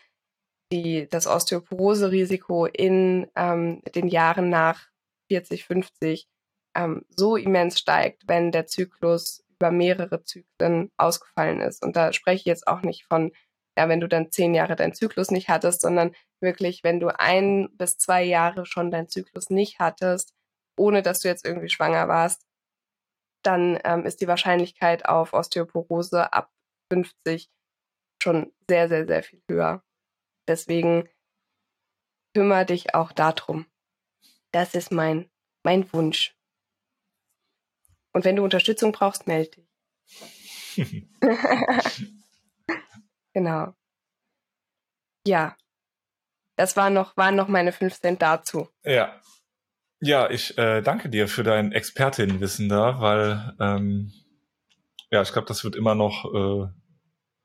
Speaker 2: die, das Osteoporose-Risiko in ähm, den Jahren nach 40, 50 ähm, so immens steigt, wenn der Zyklus über mehrere Zyklen ausgefallen ist. Und da spreche ich jetzt auch nicht von, ja, wenn du dann zehn Jahre deinen Zyklus nicht hattest, sondern wirklich, wenn du ein bis zwei Jahre schon deinen Zyklus nicht hattest, ohne dass du jetzt irgendwie schwanger warst, dann ähm, ist die Wahrscheinlichkeit auf Osteoporose ab 50 schon sehr, sehr, sehr viel höher. Deswegen kümmere dich auch darum. Das ist mein, mein Wunsch. Und wenn du Unterstützung brauchst, melde dich. genau. Ja. Das war noch, waren noch meine 5 Cent dazu.
Speaker 1: Ja. Ja, ich äh, danke dir für dein Expertinnenwissen da, weil ähm, ja, ich glaube, das wird immer noch, äh,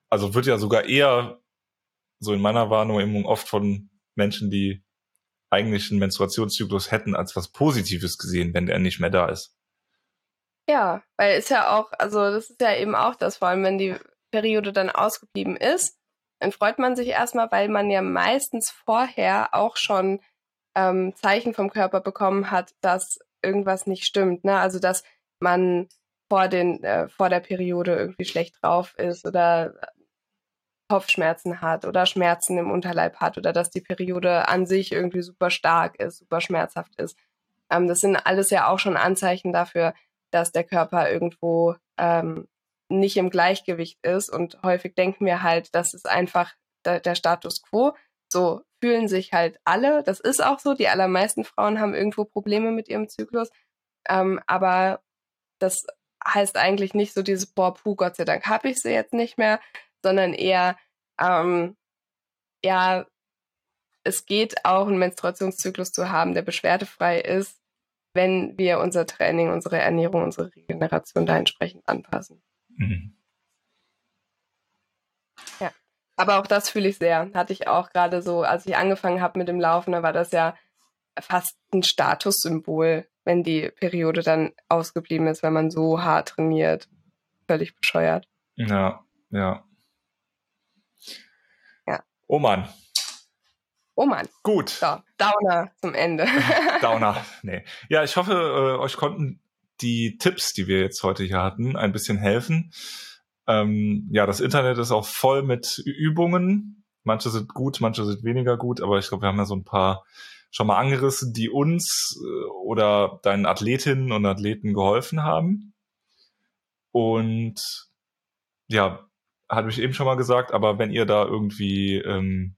Speaker 1: also wird ja sogar eher so in meiner Wahrnehmung oft von Menschen, die eigentlich einen Menstruationszyklus hätten, als was Positives gesehen, wenn der nicht mehr da ist.
Speaker 2: Ja, weil ist ja auch, also das ist ja eben auch das, vor allem wenn die Periode dann ausgeblieben ist, dann freut man sich erstmal, weil man ja meistens vorher auch schon ähm, Zeichen vom Körper bekommen hat, dass irgendwas nicht stimmt. Ne? Also dass man vor, den, äh, vor der Periode irgendwie schlecht drauf ist oder Kopfschmerzen hat oder Schmerzen im Unterleib hat oder dass die Periode an sich irgendwie super stark ist, super schmerzhaft ist. Ähm, das sind alles ja auch schon Anzeichen dafür, dass der Körper irgendwo ähm, nicht im Gleichgewicht ist. Und häufig denken wir halt, das ist einfach der, der Status quo. So fühlen sich halt alle. Das ist auch so. Die allermeisten Frauen haben irgendwo Probleme mit ihrem Zyklus. Ähm, aber das heißt eigentlich nicht so dieses, boah, puh, Gott sei Dank habe ich sie jetzt nicht mehr, sondern eher, ähm, ja, es geht auch, einen Menstruationszyklus zu haben, der beschwerdefrei ist wenn wir unser Training, unsere Ernährung, unsere Regeneration da entsprechend anpassen. Mhm. Ja, aber auch das fühle ich sehr. Hatte ich auch gerade so, als ich angefangen habe mit dem Laufen, da war das ja fast ein Statussymbol, wenn die Periode dann ausgeblieben ist, wenn man so hart trainiert. Völlig bescheuert.
Speaker 1: Ja,
Speaker 2: ja.
Speaker 1: Oh Mann,
Speaker 2: Oh Mann.
Speaker 1: Gut.
Speaker 2: So, Downer zum Ende.
Speaker 1: Downer, nee. Ja, ich hoffe, äh, euch konnten die Tipps, die wir jetzt heute hier hatten, ein bisschen helfen. Ähm, ja, das Internet ist auch voll mit Übungen. Manche sind gut, manche sind weniger gut, aber ich glaube, wir haben ja so ein paar schon mal angerissen, die uns äh, oder deinen Athletinnen und Athleten geholfen haben. Und ja, hatte ich eben schon mal gesagt, aber wenn ihr da irgendwie ähm,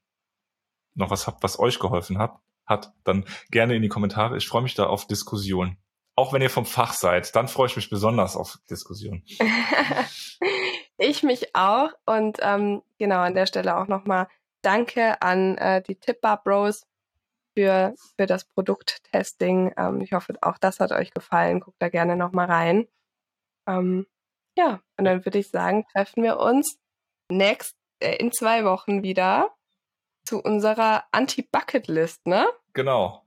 Speaker 1: noch was habt, was euch geholfen hat, hat, dann gerne in die Kommentare. Ich freue mich da auf Diskussion. Auch wenn ihr vom Fach seid, dann freue ich mich besonders auf Diskussion.
Speaker 2: ich mich auch. Und ähm, genau an der Stelle auch nochmal Danke an äh, die Tipbar Bros für, für das Produkttesting. Ähm, ich hoffe, auch das hat euch gefallen. Guckt da gerne nochmal rein. Ähm, ja, und dann würde ich sagen, treffen wir uns next äh, in zwei Wochen wieder zu unserer Anti-Bucket-List, ne?
Speaker 1: Genau.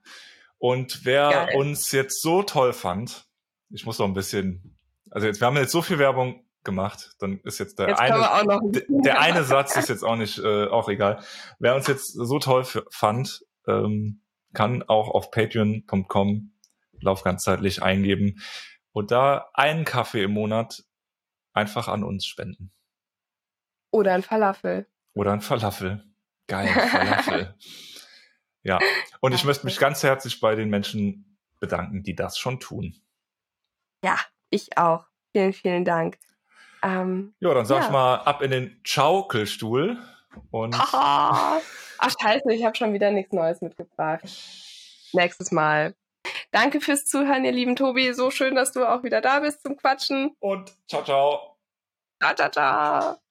Speaker 1: Und wer Geil. uns jetzt so toll fand, ich muss noch ein bisschen, also jetzt, wir haben jetzt so viel Werbung gemacht, dann ist jetzt der
Speaker 2: jetzt
Speaker 1: eine,
Speaker 2: ein
Speaker 1: der eine Satz ist jetzt auch nicht, äh, auch egal. Wer uns jetzt so toll fand, ähm, kann auch auf patreon.com Lauf ganzzeitlich eingeben und da einen Kaffee im Monat einfach an uns spenden.
Speaker 2: Oder ein Falafel.
Speaker 1: Oder ein Falafel. Geil, Falafel. ja, und ich möchte mich ganz herzlich bei den Menschen bedanken, die das schon tun.
Speaker 2: Ja, ich auch. Vielen, vielen Dank. Ähm,
Speaker 1: ja, dann sag ja. ich mal ab in den Schaukelstuhl und.
Speaker 2: Ach, scheiße, ich habe schon wieder nichts Neues mitgebracht. Nächstes Mal. Danke fürs Zuhören, ihr lieben Tobi. So schön, dass du auch wieder da bist zum Quatschen.
Speaker 1: Und ciao, ciao.
Speaker 2: Ciao, ciao, ciao.